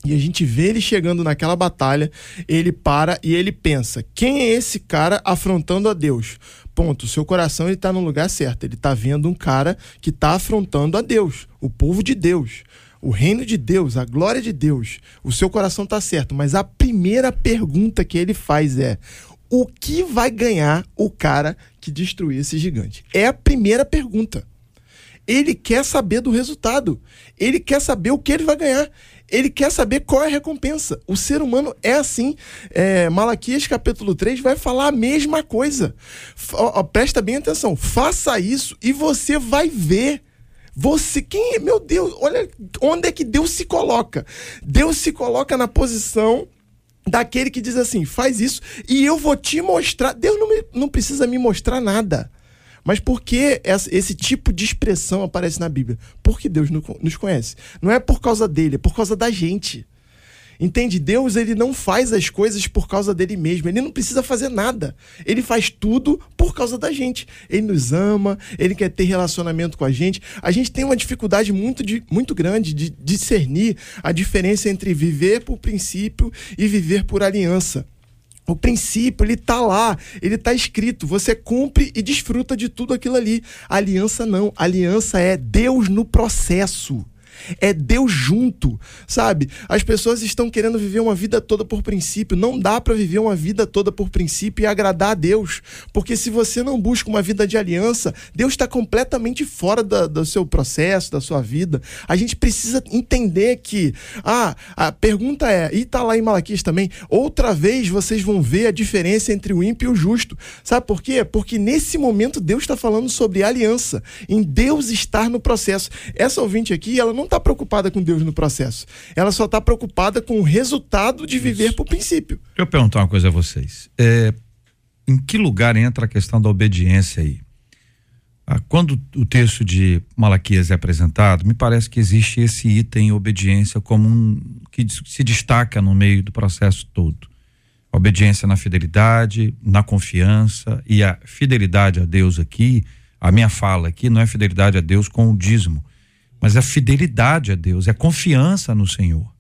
e a gente vê ele chegando naquela batalha, ele para e ele pensa: quem é esse cara afrontando a Deus? Ponto. Seu coração ele está no lugar certo. Ele está vendo um cara que está afrontando a Deus, o povo de Deus, o reino de Deus, a glória de Deus. O seu coração está certo. Mas a primeira pergunta que ele faz é: o que vai ganhar o cara que destruir esse gigante? É a primeira pergunta. Ele quer saber do resultado. Ele quer saber o que ele vai ganhar ele quer saber qual é a recompensa. O ser humano é assim. É, Malaquias capítulo 3 vai falar a mesma coisa. F ó, presta bem atenção. Faça isso e você vai ver. Você, quem é? Meu Deus, olha onde é que Deus se coloca. Deus se coloca na posição daquele que diz assim: faz isso e eu vou te mostrar. Deus não, me, não precisa me mostrar nada. Mas por que esse tipo de expressão aparece na Bíblia? Porque Deus nos conhece. Não é por causa dele, é por causa da gente. Entende? Deus ele não faz as coisas por causa dele mesmo. Ele não precisa fazer nada. Ele faz tudo por causa da gente. Ele nos ama, ele quer ter relacionamento com a gente. A gente tem uma dificuldade muito, de, muito grande de discernir a diferença entre viver por princípio e viver por aliança. O princípio, ele tá lá, ele tá escrito. Você cumpre e desfruta de tudo aquilo ali. aliança não. aliança é Deus no processo. É Deus junto, sabe? As pessoas estão querendo viver uma vida toda por princípio. Não dá para viver uma vida toda por princípio e agradar a Deus. Porque se você não busca uma vida de aliança, Deus está completamente fora da, do seu processo, da sua vida. A gente precisa entender que. Ah, a pergunta é, e tá lá em Malaquias também, outra vez vocês vão ver a diferença entre o ímpio e o justo. Sabe por quê? Porque nesse momento Deus está falando sobre aliança, em Deus estar no processo. Essa ouvinte aqui, ela não está preocupada com Deus no processo. Ela só está preocupada com o resultado de viver Isso. por princípio. Deixa eu perguntar uma coisa a vocês. É, em que lugar entra a questão da obediência aí? Ah, quando o texto de Malaquias é apresentado, me parece que existe esse item obediência como um que se destaca no meio do processo todo. A obediência na fidelidade, na confiança e a fidelidade a Deus aqui, a minha fala aqui não é fidelidade a Deus com o dízimo, mas é fidelidade a Deus, é confiança no Senhor.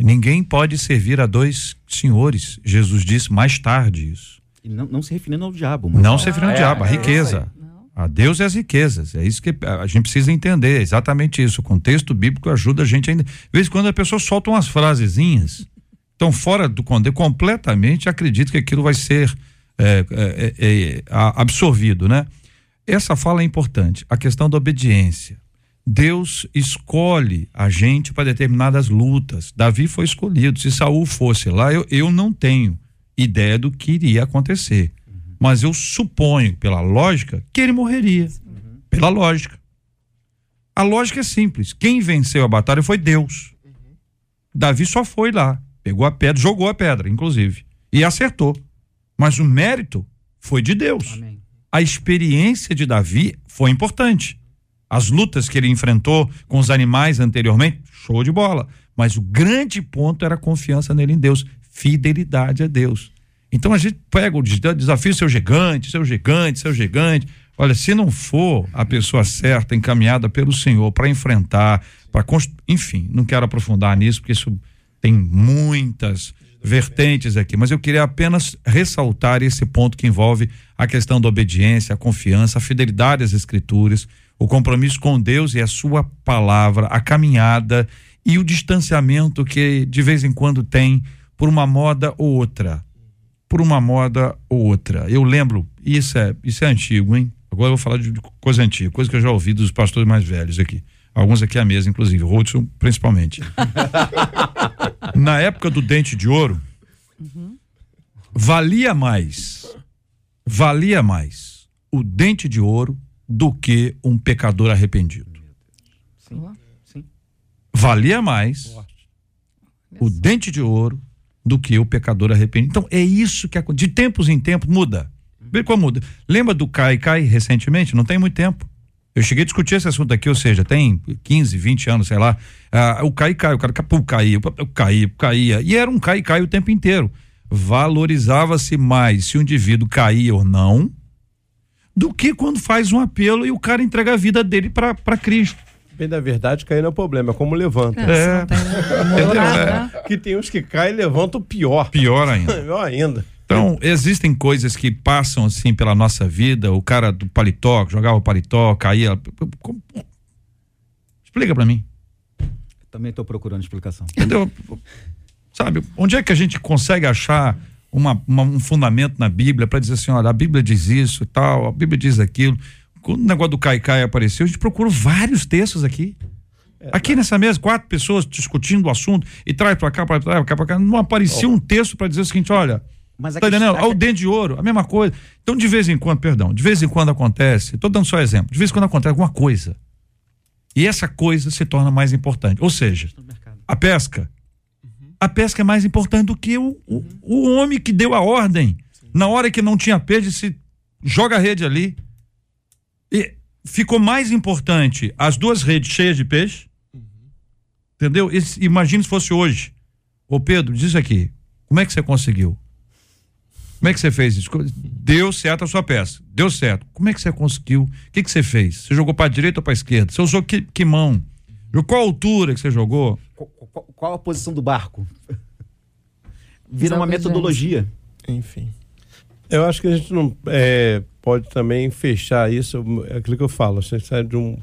Ninguém pode servir a dois senhores. Jesus disse mais tarde isso. E não, não se referindo ao diabo. Não se referindo ao é, diabo, a é, riqueza. A Deus e as riquezas. É isso que a gente precisa entender, é exatamente isso. O contexto bíblico ajuda a gente ainda. De vez em quando a pessoa solta umas frasezinhas, estão fora do contexto, completamente acredita que aquilo vai ser é, é, é, absorvido, né? Essa fala é importante, a questão da obediência. Deus escolhe a gente para determinadas lutas. Davi foi escolhido. Se Saul fosse lá, eu, eu não tenho ideia do que iria acontecer. Uhum. Mas eu suponho, pela lógica, que ele morreria. Uhum. Pela lógica. A lógica é simples. Quem venceu a batalha foi Deus. Uhum. Davi só foi lá, pegou a pedra, jogou a pedra, inclusive, e acertou. Mas o mérito foi de Deus. Amém. A experiência de Davi foi importante as lutas que ele enfrentou com os animais anteriormente, show de bola. Mas o grande ponto era a confiança nele em Deus, fidelidade a Deus. Então a gente pega o desafio seu gigante, seu gigante, seu gigante. Olha, se não for a pessoa certa, encaminhada pelo Senhor para enfrentar, para enfim, não quero aprofundar nisso porque isso tem muitas vertentes aqui, mas eu queria apenas ressaltar esse ponto que envolve a questão da obediência, a confiança, a fidelidade às escrituras o compromisso com Deus e a sua palavra, a caminhada e o distanciamento que de vez em quando tem por uma moda ou outra. Por uma moda ou outra. Eu lembro, isso é, isso é antigo, hein? Agora eu vou falar de coisa antiga, coisa que eu já ouvi dos pastores mais velhos aqui. Alguns aqui à mesa, inclusive, Hudson principalmente. Na época do dente de ouro, uhum. valia mais, valia mais o dente de ouro do que um pecador arrependido. Sim. Sim. Valia mais o dente de ouro do que o pecador arrependido. Então é isso que de tempos em tempos muda. Vê como muda. Lembra do Cai Cai recentemente? Não tem muito tempo. Eu cheguei a discutir esse assunto aqui, ou seja, tem 15, 20 anos, sei lá. Ah, o Cai Cai, o cara pô, caía, caía, caía. E era um Cai Cai o tempo inteiro. Valorizava-se mais se o indivíduo caía ou não do que quando faz um apelo e o cara entrega a vida dele para Cristo. Bem da verdade, cair não é problema, é como levanta. É. é. Que tem uns que caem e levantam pior. Pior ainda. pior ainda. Então, existem coisas que passam assim pela nossa vida. O cara do paletó, jogava o paletó, caía. Explica para mim. Também estou procurando explicação. Entendeu? Sabe, onde é que a gente consegue achar uma, uma, um fundamento na Bíblia para dizer assim, olha, a Bíblia diz isso e tal, a Bíblia diz aquilo. Quando o negócio do Caicai apareceu, a gente procurou vários textos aqui. É, aqui nessa mesa, quatro pessoas discutindo o assunto e traz para cá, para cá, para cá. Não aparecia oh. um texto para dizer o seguinte: olha, mas tá entendendo? Olha o dente de ouro, a mesma coisa. Então, de vez em quando, perdão, de vez em quando acontece, estou dando só exemplo, de vez em quando acontece alguma coisa. E essa coisa se torna mais importante. Ou seja, a pesca a pesca é mais importante do que o, o, o homem que deu a ordem. Sim. Na hora que não tinha peixe, se joga a rede ali. E ficou mais importante as duas redes cheias de peixe. Uhum. Entendeu? imagina se fosse hoje. Ô Pedro, diz aqui, como é que você conseguiu? Como é que você fez isso? Deu certo a sua peça. Deu certo. Como é que você conseguiu? O que, que você fez? Você jogou para direita ou para esquerda? Você usou que, que mão? Qual altura que você jogou? Qual, qual a posição do barco? Vira uma metodologia. Enfim. Eu acho que a gente não é, pode também fechar isso, é aquilo que eu falo, a gente sai de um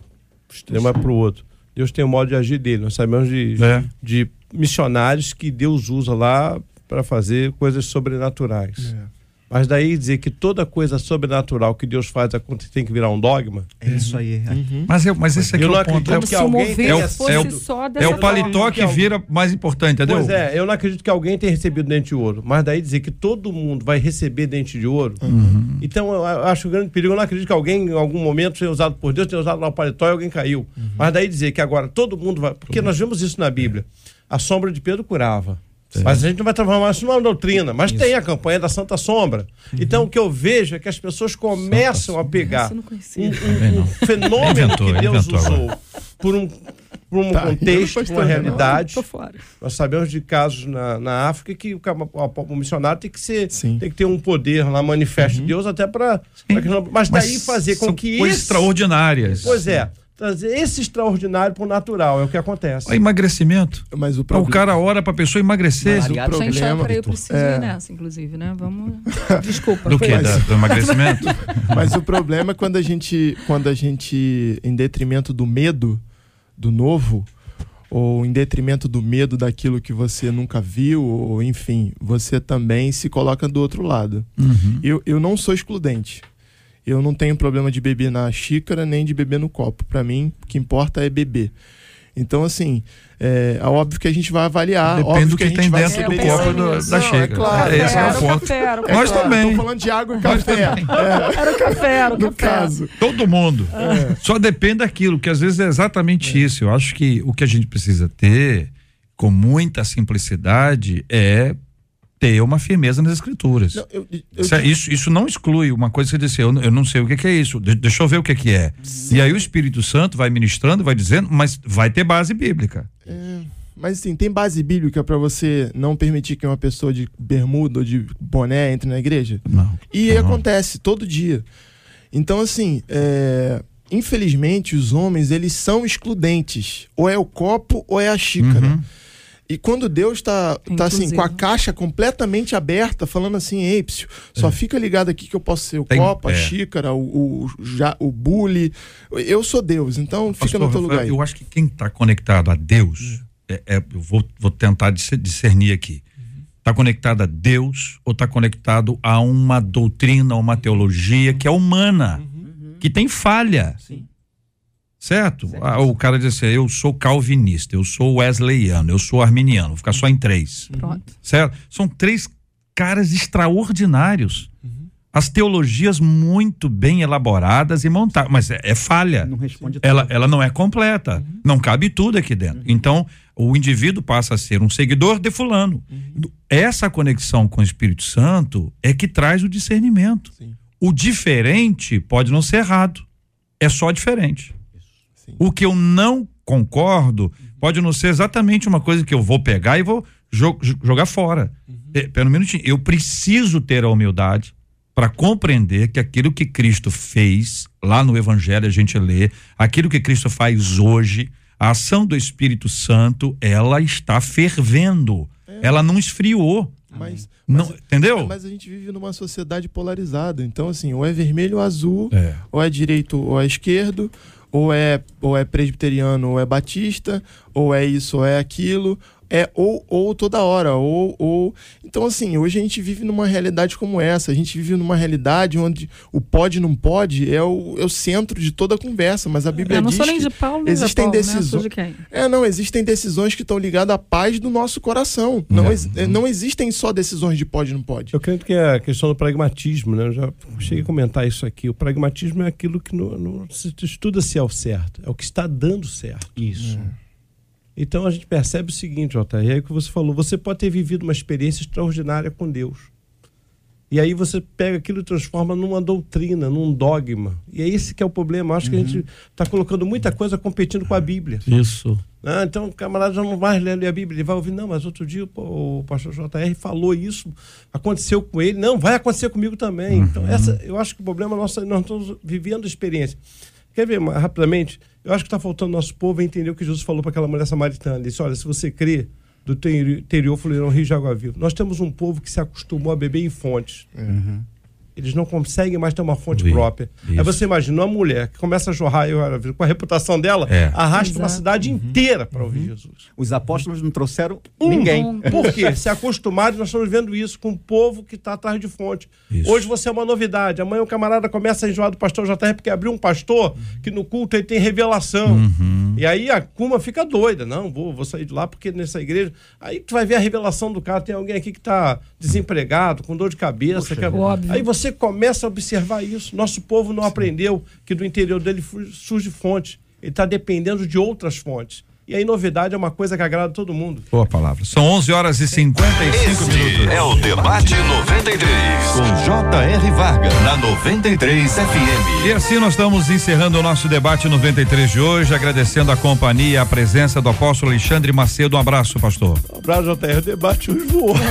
extremo para o outro. Deus tem um modo de agir dele. Nós sabemos de, É. de missionários que Deus usa lá para fazer coisas sobrenaturais. É. Mas daí dizer que toda coisa sobrenatural que Deus faz acontecer tem que virar um dogma. É isso aí. Mas, eu, mas esse aqui Eu é o ponto. É o, Como que se o alguém tenha fosse é o- só é o paletó que vira mais importante, entendeu? Pois é, eu não acredito que alguém tenha recebido dente de ouro. Mas daí dizer que todo mundo vai receber dente de ouro. Uhum. Então eu acho um grande perigo. Eu não acredito que alguém, em algum momento, tenha usado por Deus, tenha usado lá o paletó e alguém caiu. Uhum. Mas daí dizer que agora todo mundo vai. Porque nós vemos isso na Bíblia. A sombra de Pedro curava. Mas a gente não vai transformar isso numa doutrina. Mas tem a campanha da Santa Sombra. Uhum. Então o que eu vejo é que as pessoas começam a pegar um, um- um fenômeno Inventou, que Deus usou por um, por um Tá, contexto, por uma realidade. Nós sabemos de casos na, na África que o, o- o missionário tem que ser, Sim. tem que ter um poder lá manifesto de Deus até para, mas daí fazer com que coisas esse, extraordinárias. pois é, trazer esse extraordinário para o natural é o que acontece. O emagrecimento. Mas o O problema. cara ora pra pessoa emagrecer. Mas o Gente, problema. eu, eu preciso É. ir nessa, inclusive, né? Vamos. Desculpa. Do que? Mas- do emagrecimento? Mas o problema é quando a gente, quando a gente, em detrimento do medo do novo, ou em detrimento do medo daquilo que você nunca viu, ou enfim, você também se coloca do outro lado. Uhum. Eu, eu não sou excludente. Eu não tenho problema de beber na xícara nem de beber no copo. Para mim, o que importa é beber. Então, assim, é, é óbvio que a gente vai avaliar. Depende óbvio do que gente tem dentro do saber- copo do- Não, da é xícara. claro. Esse é Era o ponto. café, era o É café. Nós também. Tô falando de água e Nós café. É. Era o café, era o No café. caso. Todo mundo. É. Só depende daquilo, que às vezes é exatamente isso. Eu acho que o que a gente precisa ter, com muita simplicidade, é ter uma firmeza nas escrituras. Não, eu- eu- Isso, é- isso, isso não exclui uma coisa que você disse, eu, não- eu não sei o que, que é isso, de- deixa eu ver o que, que é. E aí o Espírito Santo vai ministrando, vai dizendo, mas vai ter base bíblica. Mas assim, tem base bíblica pra você não permitir que uma pessoa de bermuda ou de boné entre na igreja? Não. E Não. acontece todo dia. Então, assim, é, infelizmente, os homens, eles são excludentes. Ou é o copo ou é a xícara. Uhum. E quando Deus tá, tá assim, com a caixa completamente aberta, falando assim, ei, psiu, só fica ligado aqui que eu posso ser o Tem- copo, a é. xícara, o, o, já, o bule. Eu sou Deus, então fica Pastor no teu lugar aí. Eu acho que quem está conectado a Deus, é, é- eu vou, vou tentar discer- discernir aqui. Está conectado a Deus ou está conectado a uma doutrina, uma teologia que é humana, que tem falha. Certo? Ah, o cara diz assim: eu sou calvinista, eu sou wesleyano, eu sou arminiano, vou ficar só em três. Pronto. Certo? São três caras extraordinários. As teologias muito bem elaboradas e montadas, mas é, é falha. Não responde Ela, tudo. ela não é completa. Não cabe tudo aqui dentro. Então, o indivíduo passa a ser um seguidor de fulano. Essa conexão com o Espírito Santo é que traz o discernimento. Sim. O diferente pode não ser errado. É só diferente. Sim. O que eu não concordo pode não ser exatamente uma coisa que eu vou pegar e vou jo- jo- jogar fora. É, Pera um minutinho. Eu preciso ter a humildade para compreender que aquilo que Cristo fez lá no Evangelho, a gente lê, aquilo que Cristo faz hoje, a ação do Espírito Santo, ela está fervendo. Ela não esfriou. Mas, Não, mas- entendeu? Mas a gente vive numa sociedade polarizada. Então, assim, ou é vermelho ou azul, É. ou é direito ou é esquerdo, ou é, ou é presbiteriano ou é batista, ou é isso ou é aquilo. É ou, ou toda hora, ou, ou. Então, assim, hoje a gente vive numa realidade como essa. A gente vive numa realidade onde o pode não pode é o, é o centro de toda a conversa. Mas a Bíblia Eu não diz. sou nem que de Paulo, nem existem de Paulo, né? decisões- Sou de quem? É, não, existem decisões que estão ligadas à paz do nosso coração. Não, ex- é, não existem só decisões de pode não pode. Eu creio que é a questão do pragmatismo, né? Eu já cheguei a comentar isso aqui. O pragmatismo é aquilo que não, não se estuda se é o certo, é o que está dando certo. Isso. Então a gente percebe o seguinte, e aí o que você falou, você pode ter vivido uma experiência extraordinária com Deus. E aí você pega aquilo e transforma numa doutrina, num dogma. E é esse que é o problema. Acho que a gente está colocando muita coisa competindo com a Bíblia. Isso. Ah, então o camarada já não vai ler a Bíblia, ele vai ouvir, não, mas outro dia pô, o pastor JR falou isso, aconteceu com ele, não, vai acontecer comigo também. Então, essa, eu acho que o problema é nosso, nós estamos vivendo experiência. Quer ver mais rapidamente? Eu acho que está faltando nosso povo entender o que Jesus falou para aquela mulher samaritana. Ele disse: olha, se você crê, do interior fluirão rios de água viva. Nós temos um povo que se acostumou a beber em fontes. Uhum. Eles não conseguem mais ter uma fonte Vi. própria. Aí Isso. você imagina uma mulher que começa a jorrar aí, com a reputação dela, É. arrasta uma Exato. cidade inteira para ouvir Jesus. Os apóstolos não trouxeram Um. ninguém. Por quê? Se acostumado, nós estamos vendo isso com o povo que está atrás de fonte. Isso. Hoje você é uma novidade. Amanhã o camarada começa a enjoar do pastor JR porque abriu um pastor que no culto ele tem revelação. Uhum. E aí a Cuma fica doida. Não, vou, vou sair de lá porque nessa igreja. Aí tu vai ver a revelação do cara. Tem alguém aqui que está desempregado, com dor de cabeça. que é-. Aí você começa a observar isso. Nosso povo não aprendeu que do interior dele surge fonte. Ele está dependendo de outras fontes. E aí novidade é uma coisa que agrada todo mundo. Boa palavra. São 11 horas e 55 minutos. Esse é o Debate 93, com J.R. Varga, na 93 FM. E assim nós estamos encerrando o nosso debate 93 de hoje, agradecendo a companhia e a presença do apóstolo Alexandre Macedo. Um abraço, pastor. Um abraço, JR. O debate hoje voou.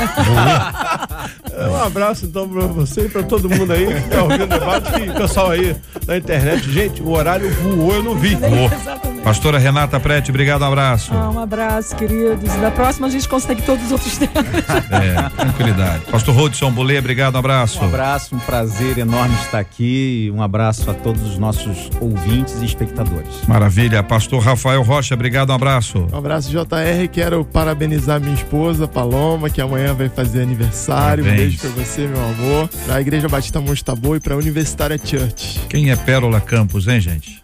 É, um abraço, então, pra você e pra todo mundo aí que tá ouvindo o debate e o pessoal aí na internet. Gente, o horário voou, eu não vi. Exatamente. Pastora Renata Prete, obrigado, um abraço. Ah, um abraço, queridos. Da próxima a gente consegue todos os outros temas. É, tranquilidade. Pastor Rodson Bolê, obrigado, um abraço. Um abraço, um prazer enorme estar aqui. Um abraço a todos os nossos ouvintes e espectadores. Maravilha. Pastor Rafael Rocha, obrigado, um abraço. Um abraço, JR. Quero parabenizar minha esposa, Paloma, que amanhã vai fazer aniversário. Parabéns. Um beijo pra você, meu amor. Pra Igreja Batista Monte Taboa e pra Universitária Church. Quem é Pérola Campos, hein, gente?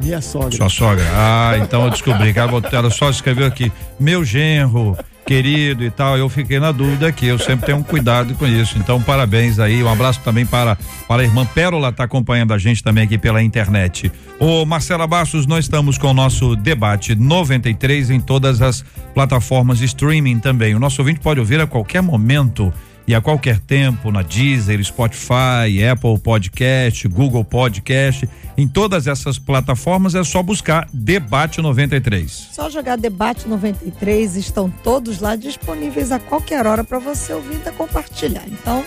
Minha sogra. Sua sogra. Ah, então eu descobri que ela, só escreveu aqui, meu genro, querido e tal. Eu fiquei na dúvida aqui. Eu sempre tenho um cuidado com isso. Então, parabéns aí. Um abraço também para, para a irmã Pérola, tá acompanhando a gente também aqui pela internet. Ô, Marcela Bastos, nós estamos com o nosso debate 93 em todas as plataformas de streaming também. O nosso ouvinte pode ouvir a qualquer momento e a qualquer tempo na Deezer, Spotify, Apple Podcast, Google Podcast, em todas essas plataformas é só buscar Debate 93. Só jogar Debate 93, estão todos lá disponíveis a qualquer hora para você ouvir e compartilhar. Então,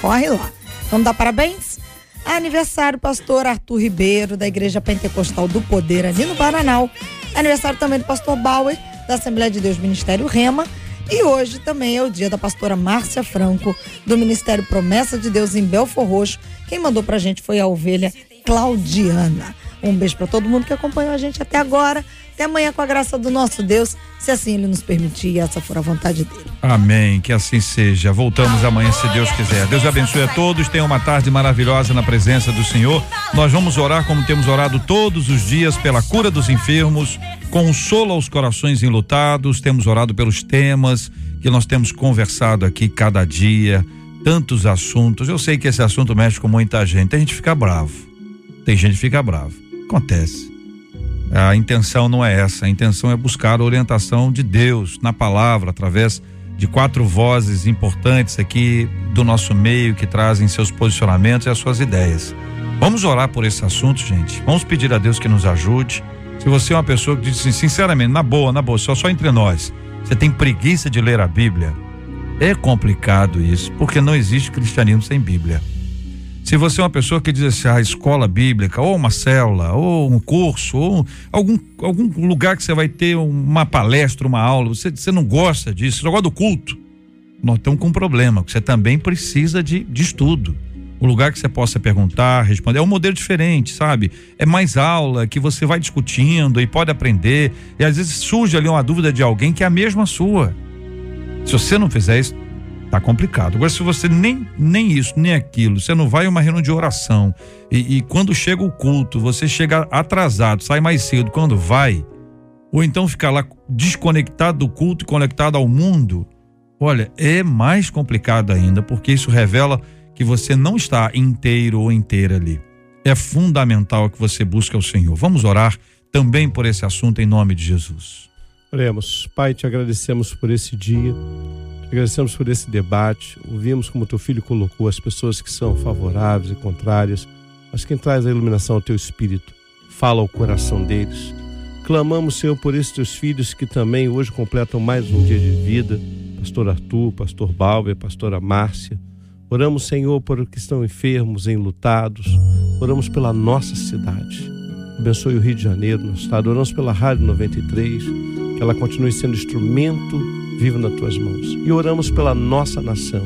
corre lá. Vamos dar parabéns? Aniversário, pastor Arthur Ribeiro, da Igreja Pentecostal do Poder, ali no Bananal. Aniversário também do pastor Bauer, da Assembleia de Deus Ministério Rema. E hoje também é o dia da pastora Márcia Franco, do Ministério Promessa de Deus em Belfor Roxo. Quem mandou pra gente foi a ovelha Claudiana. Um beijo pra todo mundo que acompanhou a gente até agora. Até amanhã com a graça do nosso Deus, se assim ele nos permitir e essa for a vontade dele. Amém, que assim seja. Voltamos amanhã, se Deus quiser. Deus abençoe a todos. Tenham uma tarde maravilhosa na presença do Senhor. Nós vamos orar como temos orado todos os dias pela cura dos enfermos, consolo aos corações enlutados. Temos orado pelos temas que nós temos conversado aqui cada dia. Tantos assuntos. Eu sei que esse assunto mexe com muita gente. Tem gente que fica bravo. Tem gente que fica bravo. Acontece. A intenção não é essa, a intenção é buscar a orientação de Deus na palavra, através de quatro vozes importantes aqui do nosso meio que trazem seus posicionamentos e as suas ideias. Vamos orar por esse assunto, gente. Vamos pedir a Deus que nos ajude. Se você é uma pessoa que diz assim, sinceramente, na boa, na boa, só, só entre nós, você tem preguiça de ler a Bíblia, é complicado isso, porque não existe cristianismo sem Bíblia. Se você é uma pessoa que diz assim, a escola bíblica, ou uma célula, ou um curso, ou algum, algum lugar que você vai ter uma palestra, uma aula, você, você não gosta disso, você só gosta do culto, nós estamos com um problema, que você também precisa de, de estudo. Um lugar que você possa perguntar, responder. É um modelo diferente, sabe? É mais aula, que você vai discutindo e pode aprender. E às vezes surge ali uma dúvida de alguém que é a mesma sua. Se você não fizer isso, tá complicado. Agora, se você nem, nem isso, nem aquilo, você não vai a uma reunião de oração e, e quando chega o culto, você chega atrasado, sai mais cedo quando vai, ou então ficar lá desconectado do culto e conectado ao mundo, olha, é mais complicado ainda, porque isso revela que você não está inteiro ou inteira ali. É fundamental que você busque o Senhor. Vamos orar também por esse assunto em nome de Jesus. Oremos. Pai, te agradecemos por esse dia, te agradecemos por esse debate. Ouvimos como teu filho colocou as pessoas que são favoráveis e contrárias, mas quem traz a iluminação ao teu espírito, fala ao coração deles. Clamamos, Senhor, por esses teus filhos que também hoje completam mais um dia de vida. Pastor Arthur, Pastor Balber, Pastora Márcia. Oramos, Senhor, por que estão enfermos, enlutados. Oramos pela nossa cidade. Abençoe o Rio de Janeiro, nosso estado. Oramos pela Rádio 93, que ela continue sendo instrumento vivo nas tuas mãos. E oramos pela nossa nação.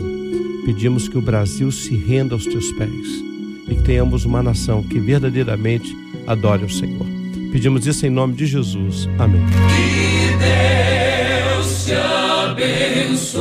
pedimos que o Brasil se renda aos teus pés e que tenhamos uma nação que verdadeiramente adore o Senhor. Pedimos isso em nome de Jesus. Amém. Que Deus te abençoe.